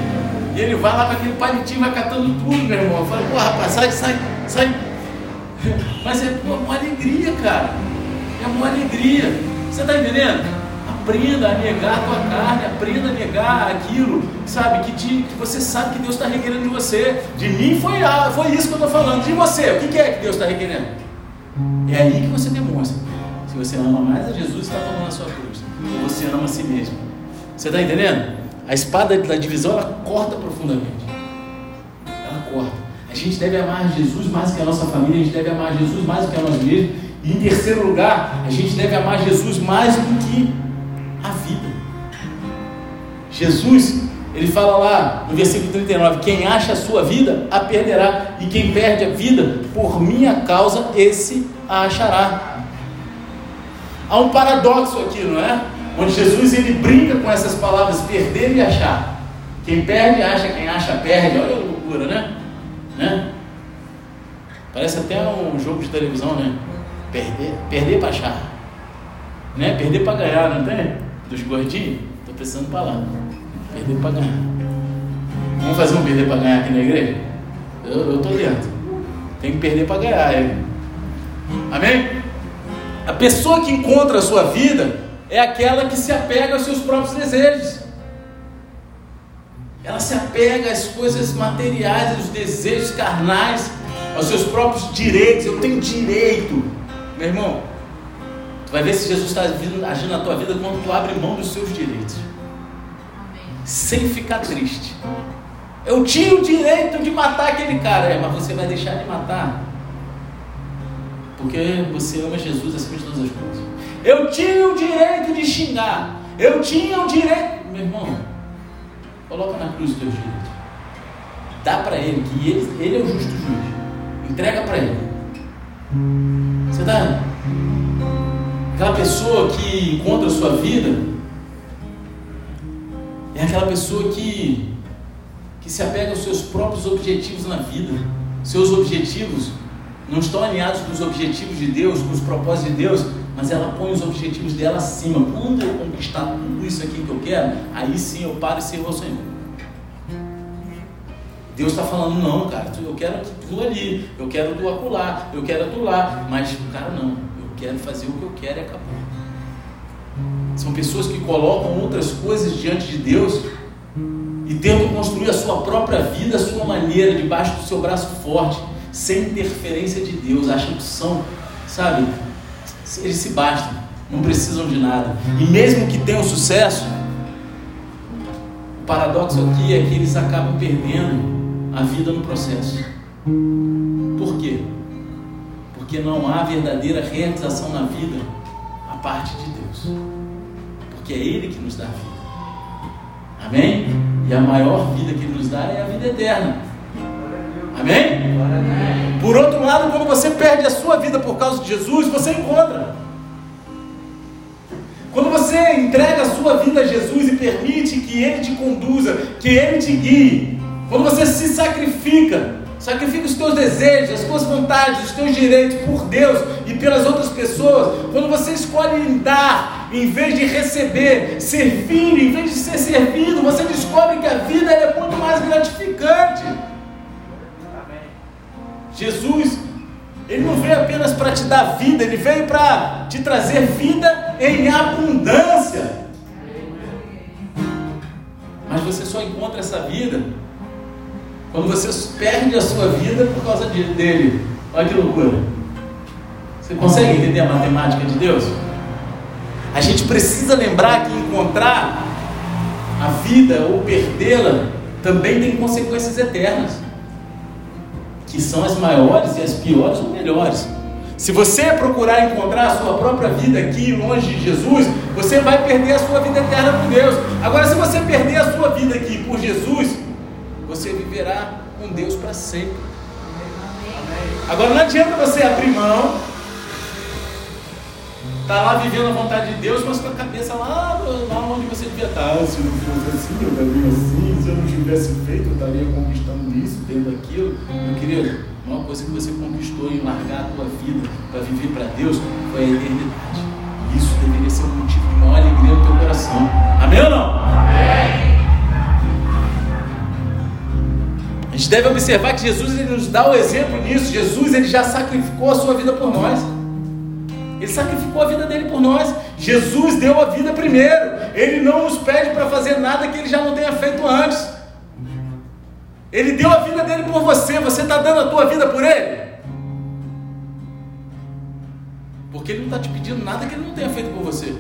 Ele vai lá com aquele palitinho, vai catando tudo, meu irmão. Eu falo, pô, rapaz, sai, sai, sai. Mas é pô, uma alegria, cara. É uma alegria. Você está entendendo? Aprenda a negar a tua carne, aprenda a negar aquilo, sabe? Que, te, que você sabe que Deus está requerendo de você. De mim foi, ah, foi isso que eu estou falando. De você, o que, que é que Deus está requerendo? É aí que você demonstra se você ama mais a Jesus está tomando a sua cruz, ou você ama a si mesmo. Você está entendendo? A espada da divisão ela corta profundamente. Ela corta. A gente deve amar Jesus mais que a nossa família, a gente deve amar Jesus mais do que a nós mesmos. E em terceiro lugar, a gente deve amar Jesus mais do que a vida. Jesus, ele fala lá no versículo 39: Quem acha a sua vida, a perderá, e quem perde a vida, por minha causa, esse a achará. Há um paradoxo aqui, não é? Onde Jesus ele brinca com essas palavras perder e achar. Quem perde acha, quem acha perde. Olha a loucura, né? né? Parece até um jogo de televisão, né? Perder, perder para achar. Né? Perder para ganhar, não tem? Dos gordinhos? Estou pensando para lá. Perder para ganhar. Vamos fazer um perder para ganhar aqui na igreja? Eu estou dentro. Tem que perder para ganhar. É. Amém? A pessoa que encontra a sua vida é aquela que se apega aos seus próprios desejos. Ela se apega às coisas materiais, aos desejos carnais, aos seus próprios direitos. Eu tenho direito, meu irmão. Tu vai ver se Jesus está agindo na tua vida quando tu abre mão dos seus direitos, sem ficar triste. Eu tinha o direito de matar aquele cara, é, mas você vai deixar de matar porque você ama Jesus acima de todas as coisas. Eu tinha o direito de xingar. Eu tinha o direito. Meu irmão, coloca na cruz os teus direitos. Dá para ele, que ele, ele é o justo juiz. Entrega para ele. Você está. Aquela pessoa que encontra a sua vida é aquela pessoa que, que se apega aos seus próprios objetivos na vida. Seus objetivos não estão alinhados com os objetivos de Deus, com os propósitos de Deus, mas ela põe os objetivos dela acima. Quando eu conquistar tudo isso aqui que eu quero, aí sim eu paro e sirvo ao Senhor. Deus está falando, não, cara, eu quero tu ali, eu quero tu acolá, eu quero tu lá, mas, cara, não, eu quero fazer o que eu quero e acabou. São pessoas que colocam outras coisas diante de Deus e tentam construir a sua própria vida, a sua maneira, debaixo do seu braço forte sem interferência de Deus, acham que são, sabe, eles se bastam, não precisam de nada. E mesmo que tenham sucesso, o paradoxo aqui é que eles acabam perdendo a vida no processo. Por quê? Porque não há verdadeira realização na vida a parte de Deus. Porque é Ele que nos dá a vida. Amém? E a maior vida que Ele nos dá é a vida eterna. Amém? Por outro lado, quando você perde a sua vida por causa de Jesus, você encontra. Quando você entrega a sua vida a Jesus e permite que Ele te conduza, que Ele te guie. Quando você se sacrifica, sacrifica os teus desejos, as tuas vontades, os teus direitos por Deus e pelas outras pessoas. Quando você escolhe dar em vez de receber, servindo em vez de ser servido, você descobre que a vida é muito mais gratificante. Jesus, Ele não veio apenas para te dar vida, Ele veio para te trazer vida em abundância. Mas você só encontra essa vida quando você perde a sua vida por causa de, dele. Olha que loucura. Você consegue entender a matemática de Deus? A gente precisa lembrar que encontrar a vida ou perdê-la também tem consequências eternas, que são as maiores e as piores ou melhores. Se você procurar encontrar a sua própria vida aqui, longe de Jesus, você vai perder a sua vida eterna por Deus. Agora, se você perder a sua vida aqui por Jesus, você viverá com Deus para sempre. Agora, não adianta você abrir mão, tá lá vivendo a vontade de Deus, mas com a cabeça lá, lá onde você devia estar. Ah, se não fosse assim, eu estaria assim. Se eu não tivesse feito, eu estaria conquistando isso, tendo aquilo. Meu querido, uma coisa que você conquistou em largar a tua vida para viver para Deus foi a eternidade. Isso deveria ser um motivo de maior alegria no teu coração. Amém ou não? Amém. A gente deve observar que Jesus ele nos dá o exemplo nisso. Jesus ele já sacrificou a sua vida por nós. Ele sacrificou a vida dele por nós. Jesus deu a vida primeiro. Ele não nos pede para fazer nada que ele já não tenha feito antes. Ele deu a vida dele por você, você está dando a tua vida por ele? Porque ele não está te pedindo nada que ele não tenha feito por você.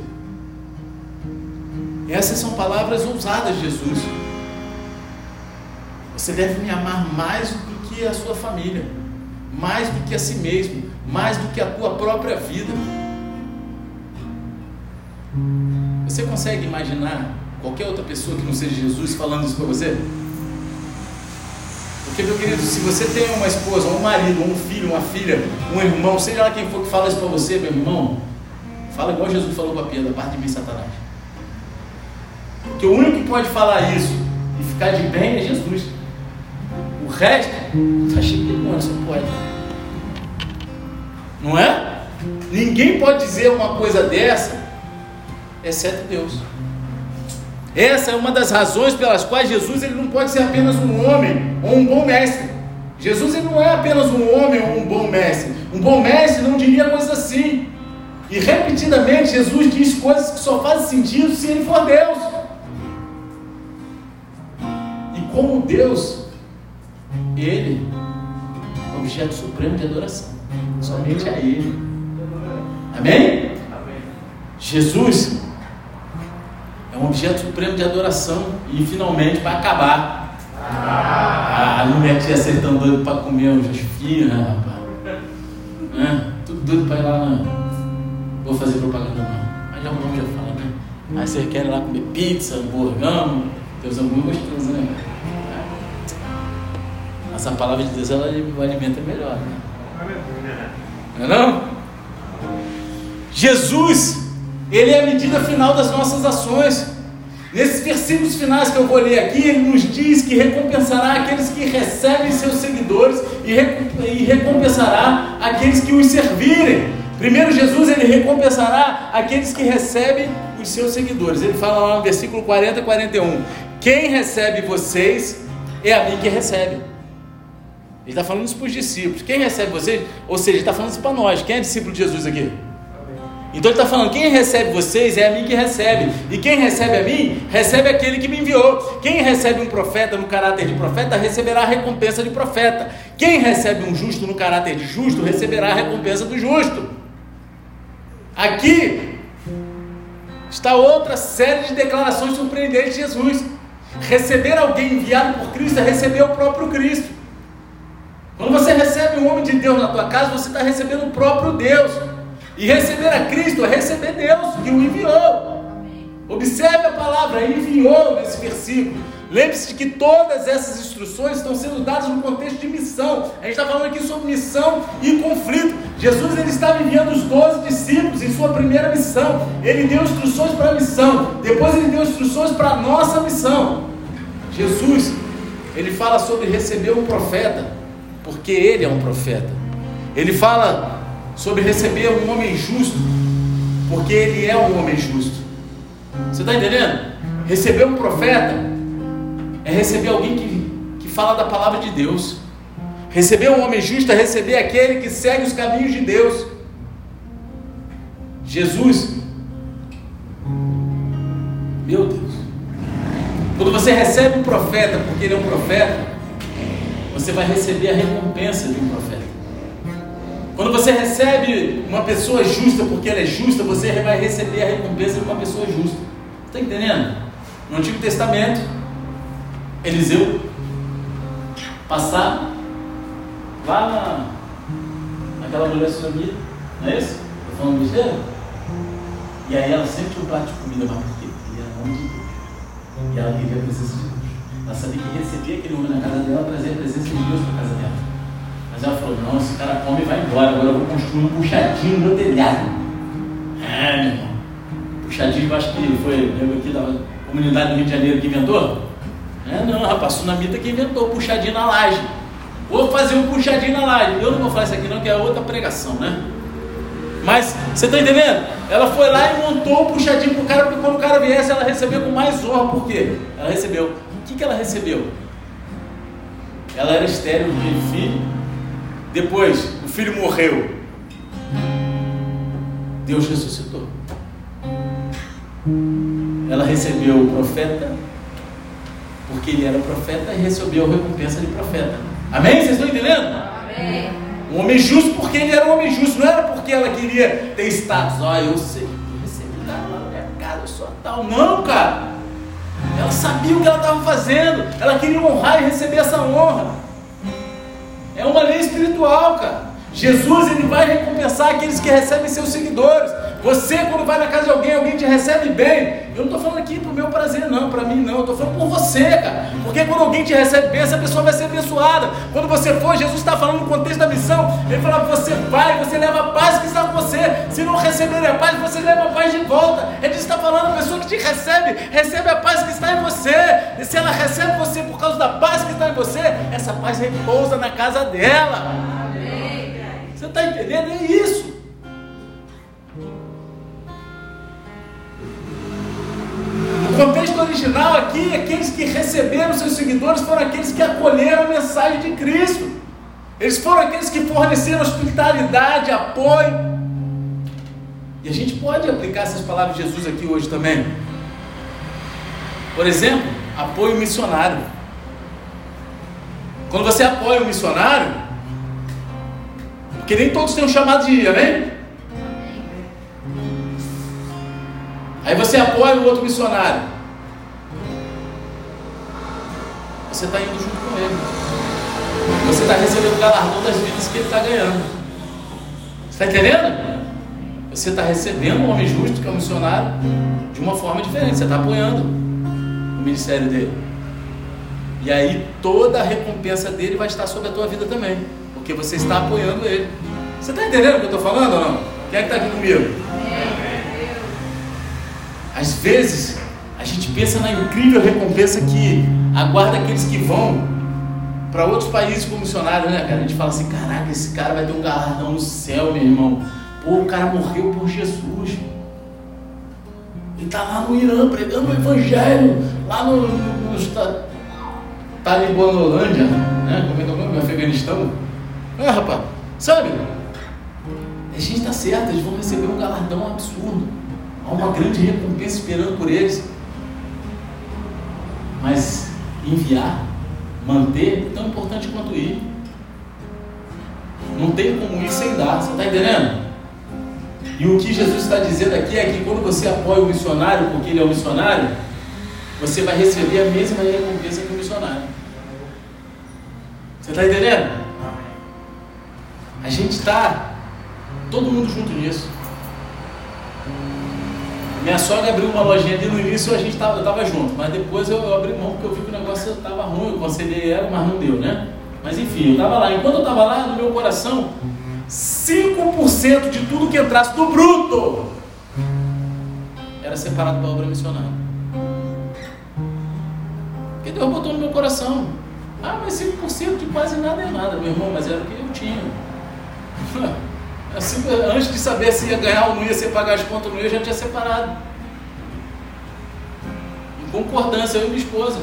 Essas são palavras ousadas de Jesus. Você deve me amar mais do que a sua família, mais do que a si mesmo, mais do que a tua própria vida. Você consegue imaginar qualquer outra pessoa que não seja Jesus falando isso para você? Porque, meu querido, se você tem uma esposa, um marido, um filho, uma filha, um irmão, seja lá quem for que fala isso para você, meu irmão, fala igual Jesus falou para Pedro, parte de mim, Satanás. Porque o único que pode falar isso e ficar de bem é Jesus. O resto está cheio de demônio, só pode. Não é? Ninguém pode dizer uma coisa dessa, exceto Deus. Essa é uma das razões pelas quais Jesus ele não pode ser apenas um homem ou um bom mestre. Jesus ele não é apenas um homem ou um bom mestre. Um bom mestre não diria coisas assim. E repetidamente Jesus diz coisas que só fazem sentido se ele for Deus. E como Deus, ele é objeto supremo de adoração. Somente a ele. Amém? Jesus um objeto supremo de adoração e finalmente vai acabar. Ah, a mulher tinha acertando doido para comer um esfirra, né, rapaz. É, tudo doido para ir lá. Vou fazer propaganda não. Mas já o nome já fala, né? Aí você quer ir lá comer pizza, hamburgão, tem os hambúrguer gostosos, né? Essa palavra de Deus ela alimenta melhor, né? Não é não? Jesus ele é a medida final das nossas ações. Nesses versículos finais que eu vou ler aqui, ele nos diz que recompensará aqueles que recebem seus seguidores e recompensará aqueles que os servirem. Primeiro, Jesus ele recompensará aqueles que recebem os seus seguidores. Ele fala lá no versículo 40 e 41: Quem recebe vocês é a mim que recebe. Ele está falando isso para os discípulos. Quem recebe vocês? Ou seja, ele está falando isso para nós. Quem é discípulo de Jesus aqui? Então ele está falando: quem recebe vocês é a mim que recebe, e quem recebe a mim, recebe aquele que me enviou. Quem recebe um profeta no caráter de profeta, receberá a recompensa de profeta. Quem recebe um justo no caráter de justo, receberá a recompensa do justo. Aqui está outra série de declarações surpreendentes de Jesus. Receber alguém enviado por Cristo é receber o próprio Cristo. Quando você recebe um homem de Deus na tua casa, você está recebendo o próprio Deus. E receber a Cristo é receber Deus que o enviou. Observe a palavra enviou nesse versículo. Lembre-se de que todas essas instruções estão sendo dadas no contexto de missão. A gente está falando aqui sobre missão e conflito. Jesus ele estava enviando os 12 discípulos em sua primeira missão. Ele deu instruções para a missão. Depois ele deu instruções para a nossa missão. Jesus, ele fala sobre receber um profeta, porque ele é um profeta. Ele fala sobre receber um homem justo, porque ele é um homem justo. Você está entendendo? Receber um profeta é receber alguém que, que fala da palavra de Deus. Receber um homem justo é receber aquele que segue os caminhos de Deus. Jesus, meu Deus, quando você recebe um profeta, porque ele é um profeta, você vai receber a recompensa de um profeta. Quando você recebe uma pessoa justa, porque ela é justa, você vai receber a recompensa de uma pessoa justa. Está entendendo? No Antigo Testamento, Eliseu passar lá na, naquela mulher sunamita, não é isso? Estou falando besteira? E aí ela sempre tinha um prato de comida, mas por quê? Porque era homem de Deus. E ela queria a presença de. Ela sabia que receber aquele homem na casa dela trazia a presença de Deus para a casa dela. Mas ela falou, não, esse cara come e vai embora, agora eu vou construir um puxadinho no telhado. É, meu irmão. Puxadinho, eu acho que foi, lembra aqui da comunidade do Rio de Janeiro que inventou? É, não, rapaz, Sunamita que inventou puxadinho na laje. Vou fazer um puxadinho na laje. Eu não vou falar isso aqui não, que é outra pregação, né? Mas, você está entendendo? Ela foi lá e montou o puxadinho para o cara, porque quando o cara viesse, ela recebeu com mais honra. Por quê? Ela recebeu. Que, ela recebeu? Ela era estéreo, não teve filho. Depois, o filho morreu. Deus ressuscitou. Ela recebeu o profeta porque ele era profeta e recebeu a recompensa de profeta. Amém? Vocês estão entendendo? Amém. Um homem justo porque ele era um homem justo, não era porque ela queria ter status. Ó, oh, eu sei, eu recebi lá mercado, eu sou tal. Não, cara. Ela sabia o que ela estava fazendo. Ela queria honrar e receber essa honra. É uma lei espiritual, cara. Jesus ele vai recompensar aqueles que recebem seus seguidores. Você, quando vai na casa de alguém, alguém te recebe bem. Eu não estou falando aqui para o meu prazer, não, para mim não. Eu estou falando por você, cara. Porque quando alguém te recebe bem, essa pessoa vai ser abençoada. Quando você for, Jesus está falando no contexto da missão. Ele fala: você vai, você leva paz você. Se não receber a paz, você leva a paz de volta. Ele está falando: a pessoa que te recebe, recebe a paz que está em você. E se ela recebe você por causa da paz que está em você, essa paz repousa na casa dela. Você está entendendo? É isso. contexto original aqui, aqueles que receberam seus seguidores foram aqueles que acolheram a mensagem de Cristo. Eles foram aqueles que forneceram hospitalidade, apoio. E a gente pode aplicar essas palavras de Jesus aqui hoje também. Por exemplo, apoio missionário. Quando você apoia um missionário, porque nem todos têm um chamado de ir, amém? Aí você apoia o outro missionário. Você está indo junto com ele. Você está recebendo o galardão das vidas que ele está ganhando. Você está entendendo? Você está recebendo um homem justo, que é um missionário, de uma forma diferente. Você está apoiando o ministério dele. E aí toda a recompensa dele vai estar sobre a tua vida também. Porque você está apoiando ele. Você está entendendo o que eu estou falando ou não? Quem é que está aqui comigo? Às vezes, a gente pensa na incrível recompensa que aguarda aqueles que vão para outros países como missionários, né, cara? A gente fala assim: caraca, esse cara vai ter um galardão no céu, meu irmão. O cara morreu por Jesus. Ele está lá no Irã pregando o Evangelho, lá no, no, no Talibanolândia, né? Como é que é o nome? Afeganistão. É, rapaz, sabe? A gente está certo, eles vão receber um galardão absurdo. Há uma grande recompensa esperando por eles. Mas enviar, manter, é tão importante quanto ir. Não tem como ir sem dar, você está entendendo? E o que Jesus está dizendo aqui é que quando você apoia o missionário, porque ele é o missionário, você vai receber a mesma recompensa que o missionário. Você está entendendo? A gente está todo mundo junto nisso. Minha sogra abriu uma lojinha ali no início, a gente tava, eu tava junto, mas depois eu, eu abri mão porque eu vi que o negócio estava ruim, eu aconselhei ela, mas não deu, né? Mas enfim, eu estava lá. Enquanto eu estava lá, no meu coração, 5% de tudo que entrasse do bruto era separado para a obra missionária. Porque Deus botou no meu coração. Ah, mas 5% de quase nada é nada, meu irmão, mas era o que eu tinha. Assim, antes de saber se ia ganhar ou não ia, se ia pagar as contas ou não ia, eu já tinha separado. Em concordância, eu e minha esposa.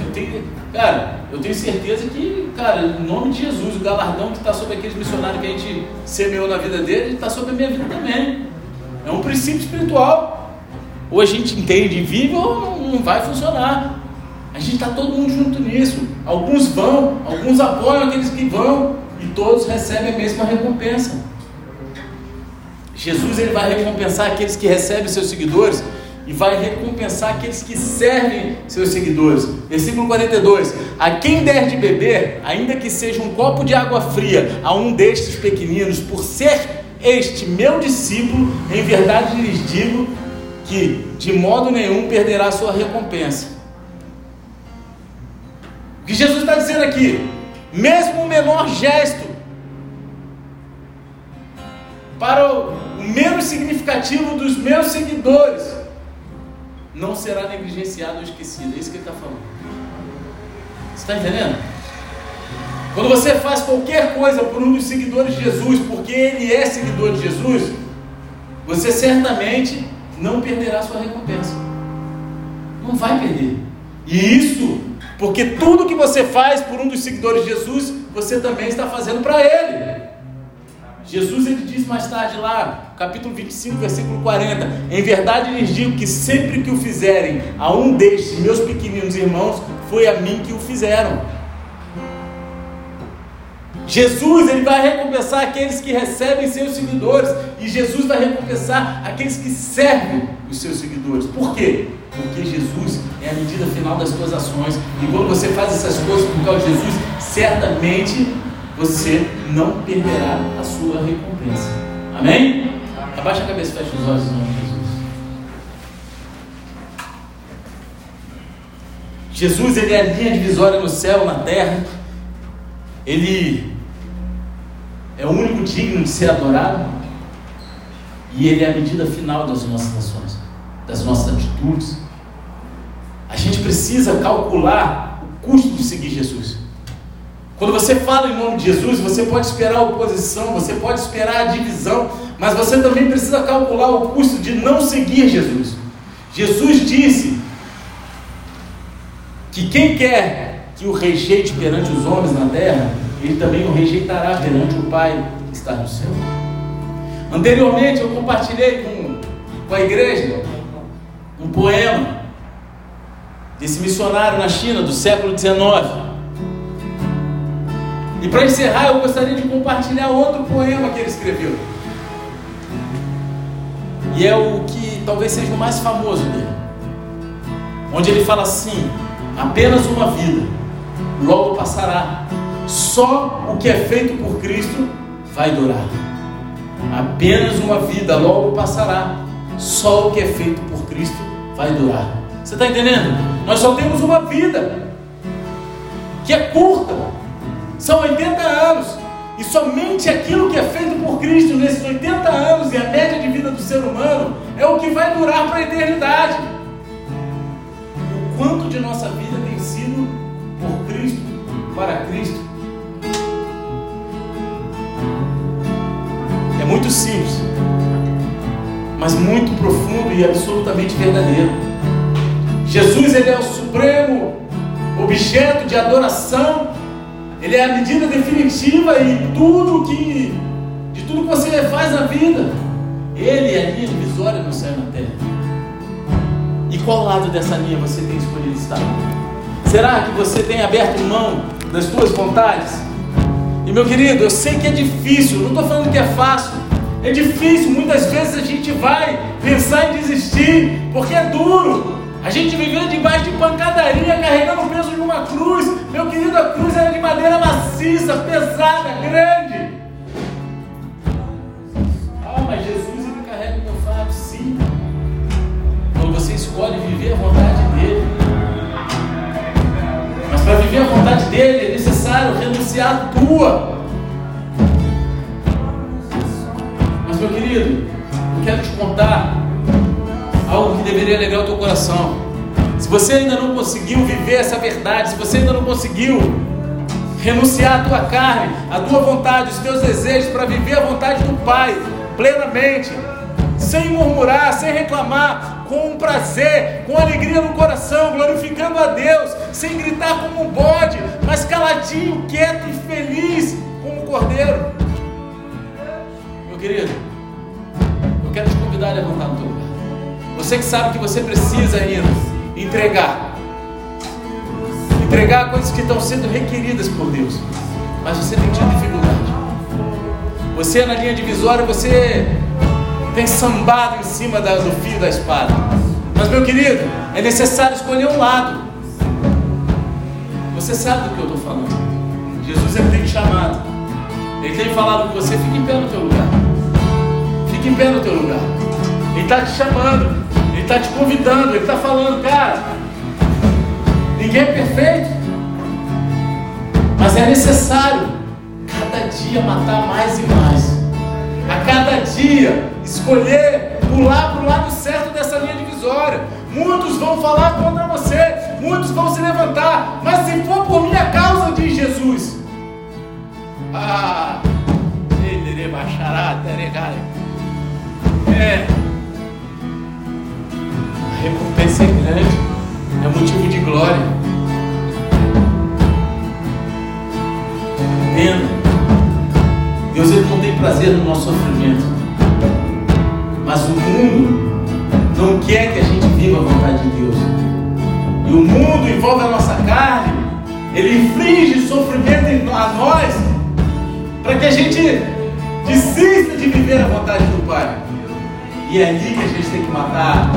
Eu tenho, cara, eu tenho certeza que, cara, em nome de Jesus, o galardão que está sobre aqueles missionários que a gente semeou na vida dele, está sobre a minha vida também. É um princípio espiritual. Ou a gente entende e vive, ou não vai funcionar. A gente está todo mundo junto nisso. Alguns vão, alguns apoiam aqueles que vão, e todos recebem a mesma recompensa. Jesus ele vai recompensar aqueles que recebem seus seguidores e vai recompensar aqueles que servem seus seguidores. Versículo 42: A quem der de beber, ainda que seja um copo de água fria, a um destes pequeninos, por ser este meu discípulo, em verdade lhes digo que de modo nenhum perderá sua recompensa. O que Jesus está dizendo aqui? Mesmo o menor gesto, para o menos significativo dos meus seguidores, não será negligenciado ou esquecido. É isso que ele está falando. Você está entendendo? Quando você faz qualquer coisa por um dos seguidores de Jesus, porque ele é seguidor de Jesus, você certamente não perderá sua recompensa. Não vai perder. E isso, porque tudo que você faz por um dos seguidores de Jesus, você também está fazendo para ele. Jesus ele diz mais tarde lá, capítulo 25, versículo 40: Em verdade lhes digo que sempre que o fizerem a um destes meus pequeninos irmãos, foi a mim que o fizeram. Jesus ele vai recompensar aqueles que recebem seus seguidores e Jesus vai recompensar aqueles que servem os seus seguidores. Por quê? Porque Jesus é a medida final das suas ações e quando você faz essas coisas por causa de Jesus, certamente você não perderá a sua recompensa. Amém? Abaixa a cabeça e fecha os olhos em nome de Jesus. Jesus ele é a linha divisória no céu, na terra. Ele é o único digno de ser adorado. E Ele é a medida final das nossas ações, das nossas atitudes. A gente precisa calcular o custo de seguir Jesus. Quando você fala em nome de Jesus, você pode esperar oposição, você pode esperar a divisão, mas você também precisa calcular o custo de não seguir Jesus. Jesus disse que quem quer que o rejeite perante os homens na terra, ele também o rejeitará perante o Pai que está no céu. Anteriormente eu compartilhei com, com a igreja um poema desse missionário na China do século XIX. E para encerrar, eu gostaria de compartilhar outro poema que ele escreveu. E é o que talvez seja o mais famoso dele. Onde ele fala assim: apenas uma vida, logo passará só o que é feito por Cristo vai durar. Apenas uma vida logo passará. Só o que é feito por Cristo vai durar. Você está entendendo? Nós só temos uma vida que é curta. São 80 anos. E somente aquilo que é feito por Cristo nesses 80 anos e a média de vida do ser humano é o que vai durar para a eternidade. O quanto de nossa vida tem sido por Cristo, para Cristo, muito simples, mas muito profundo e absolutamente verdadeiro. Jesus ele é o supremo objeto de adoração, ele é a medida definitiva e tudo que de tudo que você faz na vida. Ele é a linha divisória no céu e na terra. E qual lado dessa linha você tem escolhido estar? Será que você tem aberto mão das suas vontades? E meu querido, eu sei que é difícil, não estou falando que é fácil. É difícil, muitas vezes a gente vai pensar em desistir, porque é duro. A gente viveu debaixo de pancadaria, carregando o peso de uma cruz. Meu querido, a cruz era de madeira maciça, pesada, grande. Ah, mas Jesus ele carrega o meu fardo escolhe viver a vontade dele. Mas para viver a vontade dele é necessário renunciar a tua. Mas meu querido, eu quero te contar algo que deveria alegrar o teu coração. Se você ainda não conseguiu viver essa verdade, se você ainda não conseguiu renunciar à tua carne, à tua vontade, os teus desejos para viver a vontade do Pai plenamente, sem murmurar, sem reclamar, com prazer, com alegria no coração, glorificando a Deus, sem gritar como um bode, mas caladinho, quieto e feliz como um cordeiro. Meu querido, eu quero te convidar a levantar no teu. Você que sabe que você precisa ainda entregar entregar coisas que estão sendo requeridas por Deus, mas você tem tido dificuldade. Você é na linha divisória, você tem sambado em cima da, do fio da espada. Mas, meu querido, é necessário escolher um lado. Você sabe do que eu estou falando. Jesus ele tem te chamado. Ele tem falado com você, fique em pé no teu lugar. Fique em pé no teu lugar. Ele está te chamando. Ele está te convidando. Ele está falando, cara. Ninguém é perfeito. Mas é necessário cada dia matar mais e mais. A cada dia escolher pular para o lado certo dessa linha divisória. Muitos vão falar contra você, muitos vão se levantar, mas se for por minha causa, diz Jesus. Ah, é. Recompensa é grande, é motivo de glória. Entenda. Deus ele não tem prazer no nosso sofrimento. Mas o mundo não quer que a gente viva a vontade de Deus. E o mundo envolve a nossa carne. Ele inflige sofrimento a nós para que a gente desista de viver a vontade do Pai. E é ali que a gente tem que matar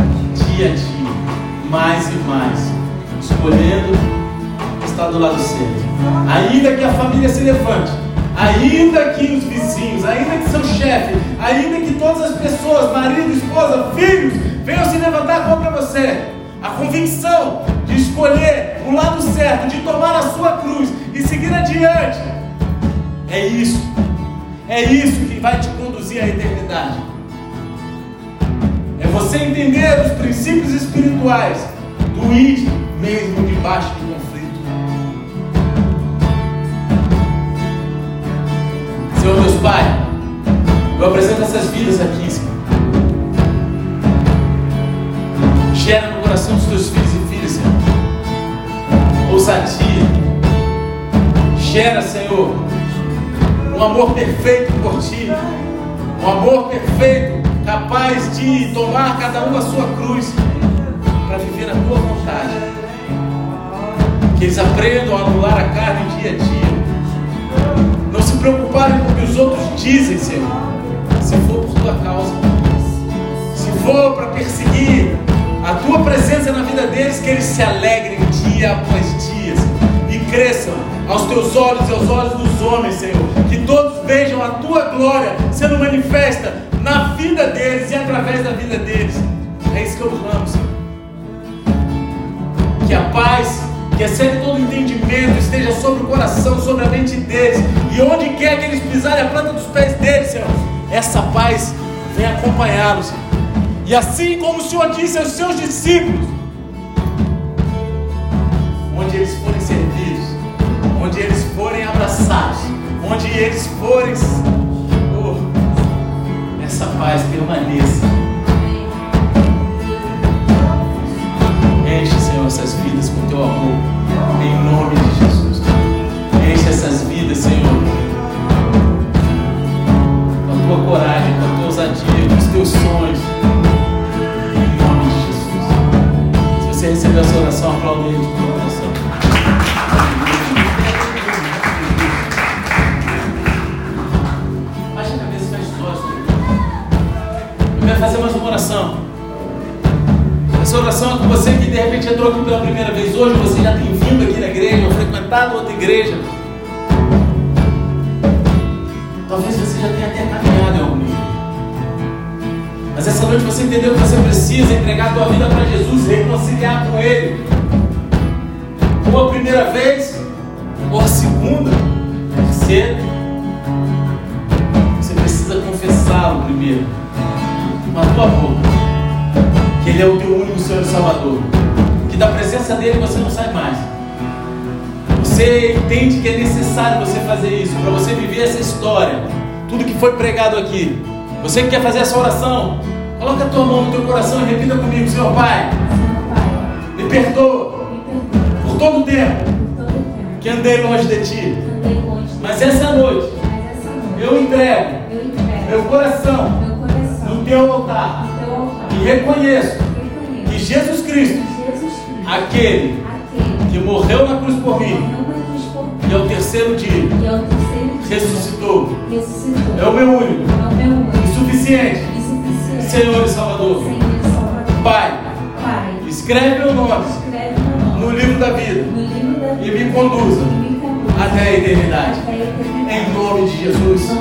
dia a dia, mais e mais, escolhendo estar do lado certo. Ainda que a família se levante, ainda que os vizinhos, ainda que seu chefe, ainda que todas as pessoas, marido, esposa, filhos, venham se levantar contra você, a convicção de escolher o lado certo, de tomar a sua cruz e seguir adiante, é isso. É isso que vai te conduzir à eternidade. Você entender os princípios espirituais do ir mesmo debaixo de conflito. Senhor Deus Pai, eu apresento essas vidas aqui, Senhor. Gera no coração dos teus filhos e filhas, Senhor. Ousadia. Gera, Senhor, um amor perfeito por Ti. Um amor perfeito, capaz de tomar cada um a sua cruz para viver a Tua vontade. Que eles aprendam a anular a carne dia a dia. Não se preocuparem com o que os outros dizem, Senhor. Se for por Tua causa. Se for para perseguir a Tua presença na vida deles, que eles se alegrem dia após dia, e cresçam aos Teus olhos e aos olhos dos homens, Senhor. Que todos vejam a Tua glória sendo manifesta na vida deles e através da vida deles. É isso que eu clamo, Senhor. Que a paz, que excede todo entendimento, esteja sobre o coração, sobre a mente deles. E onde quer que eles pisarem a planta dos pés deles, Senhor, essa paz vem acompanhá-los. E assim como o Senhor disse aos seus discípulos, onde eles forem servidos, onde eles forem abraçados, onde eles forem, essa paz permaneça. Enche, Senhor, essas vidas com teu amor, em nome de Jesus. Enche essas vidas, Senhor, com a tua coragem, com a tua ousadia, com os teus sonhos. Em nome de Jesus. Se você recebeu essa oração, aplauda ele de coração. fazer mais uma oração. Essa oração é com você que de repente entrou aqui pela primeira vez hoje, você já tem vindo aqui na igreja, ou frequentado outra igreja. Talvez você já tenha até caminhado em algum nível. Mas essa noite você entendeu que você precisa entregar a tua vida para Jesus, reconciliar com Ele. Ou a primeira vez, ou a segunda, a terceira. Você precisa confessá-lo primeiro tua boca que Ele é o teu único Senhor e Salvador, que da presença dele você não sai mais. Você entende que é necessário você fazer isso, para você viver essa história, tudo que foi pregado aqui. Você que quer fazer essa oração, coloca a tua mão no teu coração e repita comigo, Senhor Pai, me perdoa por todo o tempo que andei longe de Ti. Mas essa noite eu entrego meu coração no Teu altar e reconheço que Jesus Cristo, aquele que morreu na cruz por mim, e ao terceiro dia ressuscitou, é o meu único, e suficiente Senhor e Salvador. Pai, escreve meu nome no livro da vida e me conduza até a eternidade. Em nome de Jesus.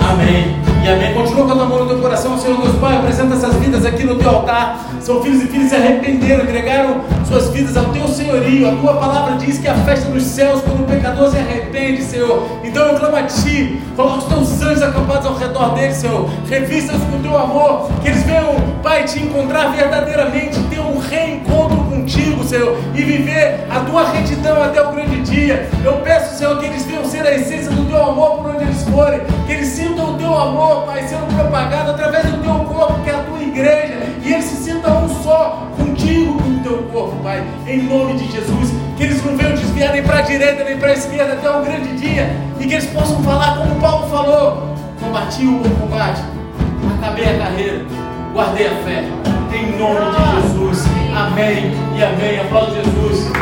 Amém. E amém. Continua com a mão no teu coração, Senhor Deus Pai. Apresenta essas vidas aqui no teu altar. São filhos e filhas se arrependeram, entregaram suas vidas ao teu senhorio. A tua palavra diz que a festa dos céus quando o pecador se arrepende, Senhor. Então eu clamo a ti. Coloca os teus anjos acampados ao redor deles, Senhor. Revista-os com o teu amor. Que eles venham, Pai, te encontrar verdadeiramente. Ter um reencontro contigo, Senhor. E viver a tua retidão até o grande dia. Eu peço, Senhor, que eles venham ser a essência do teu amor por onde eles forem. Que eles sintam o teu amor, Pai, sendo propagado através do teu corpo, que é a tua igreja. E eles se sintam um só contigo, com o teu corpo, Pai. Em nome de Jesus. Que eles não venham desviar nem para a direita nem para a esquerda até o grande dia. E que eles possam falar como Paulo falou: Combati o combate, acabei a carreira, guardei a fé. Em nome de Jesus. Amém e amém. Aplausos Jesus.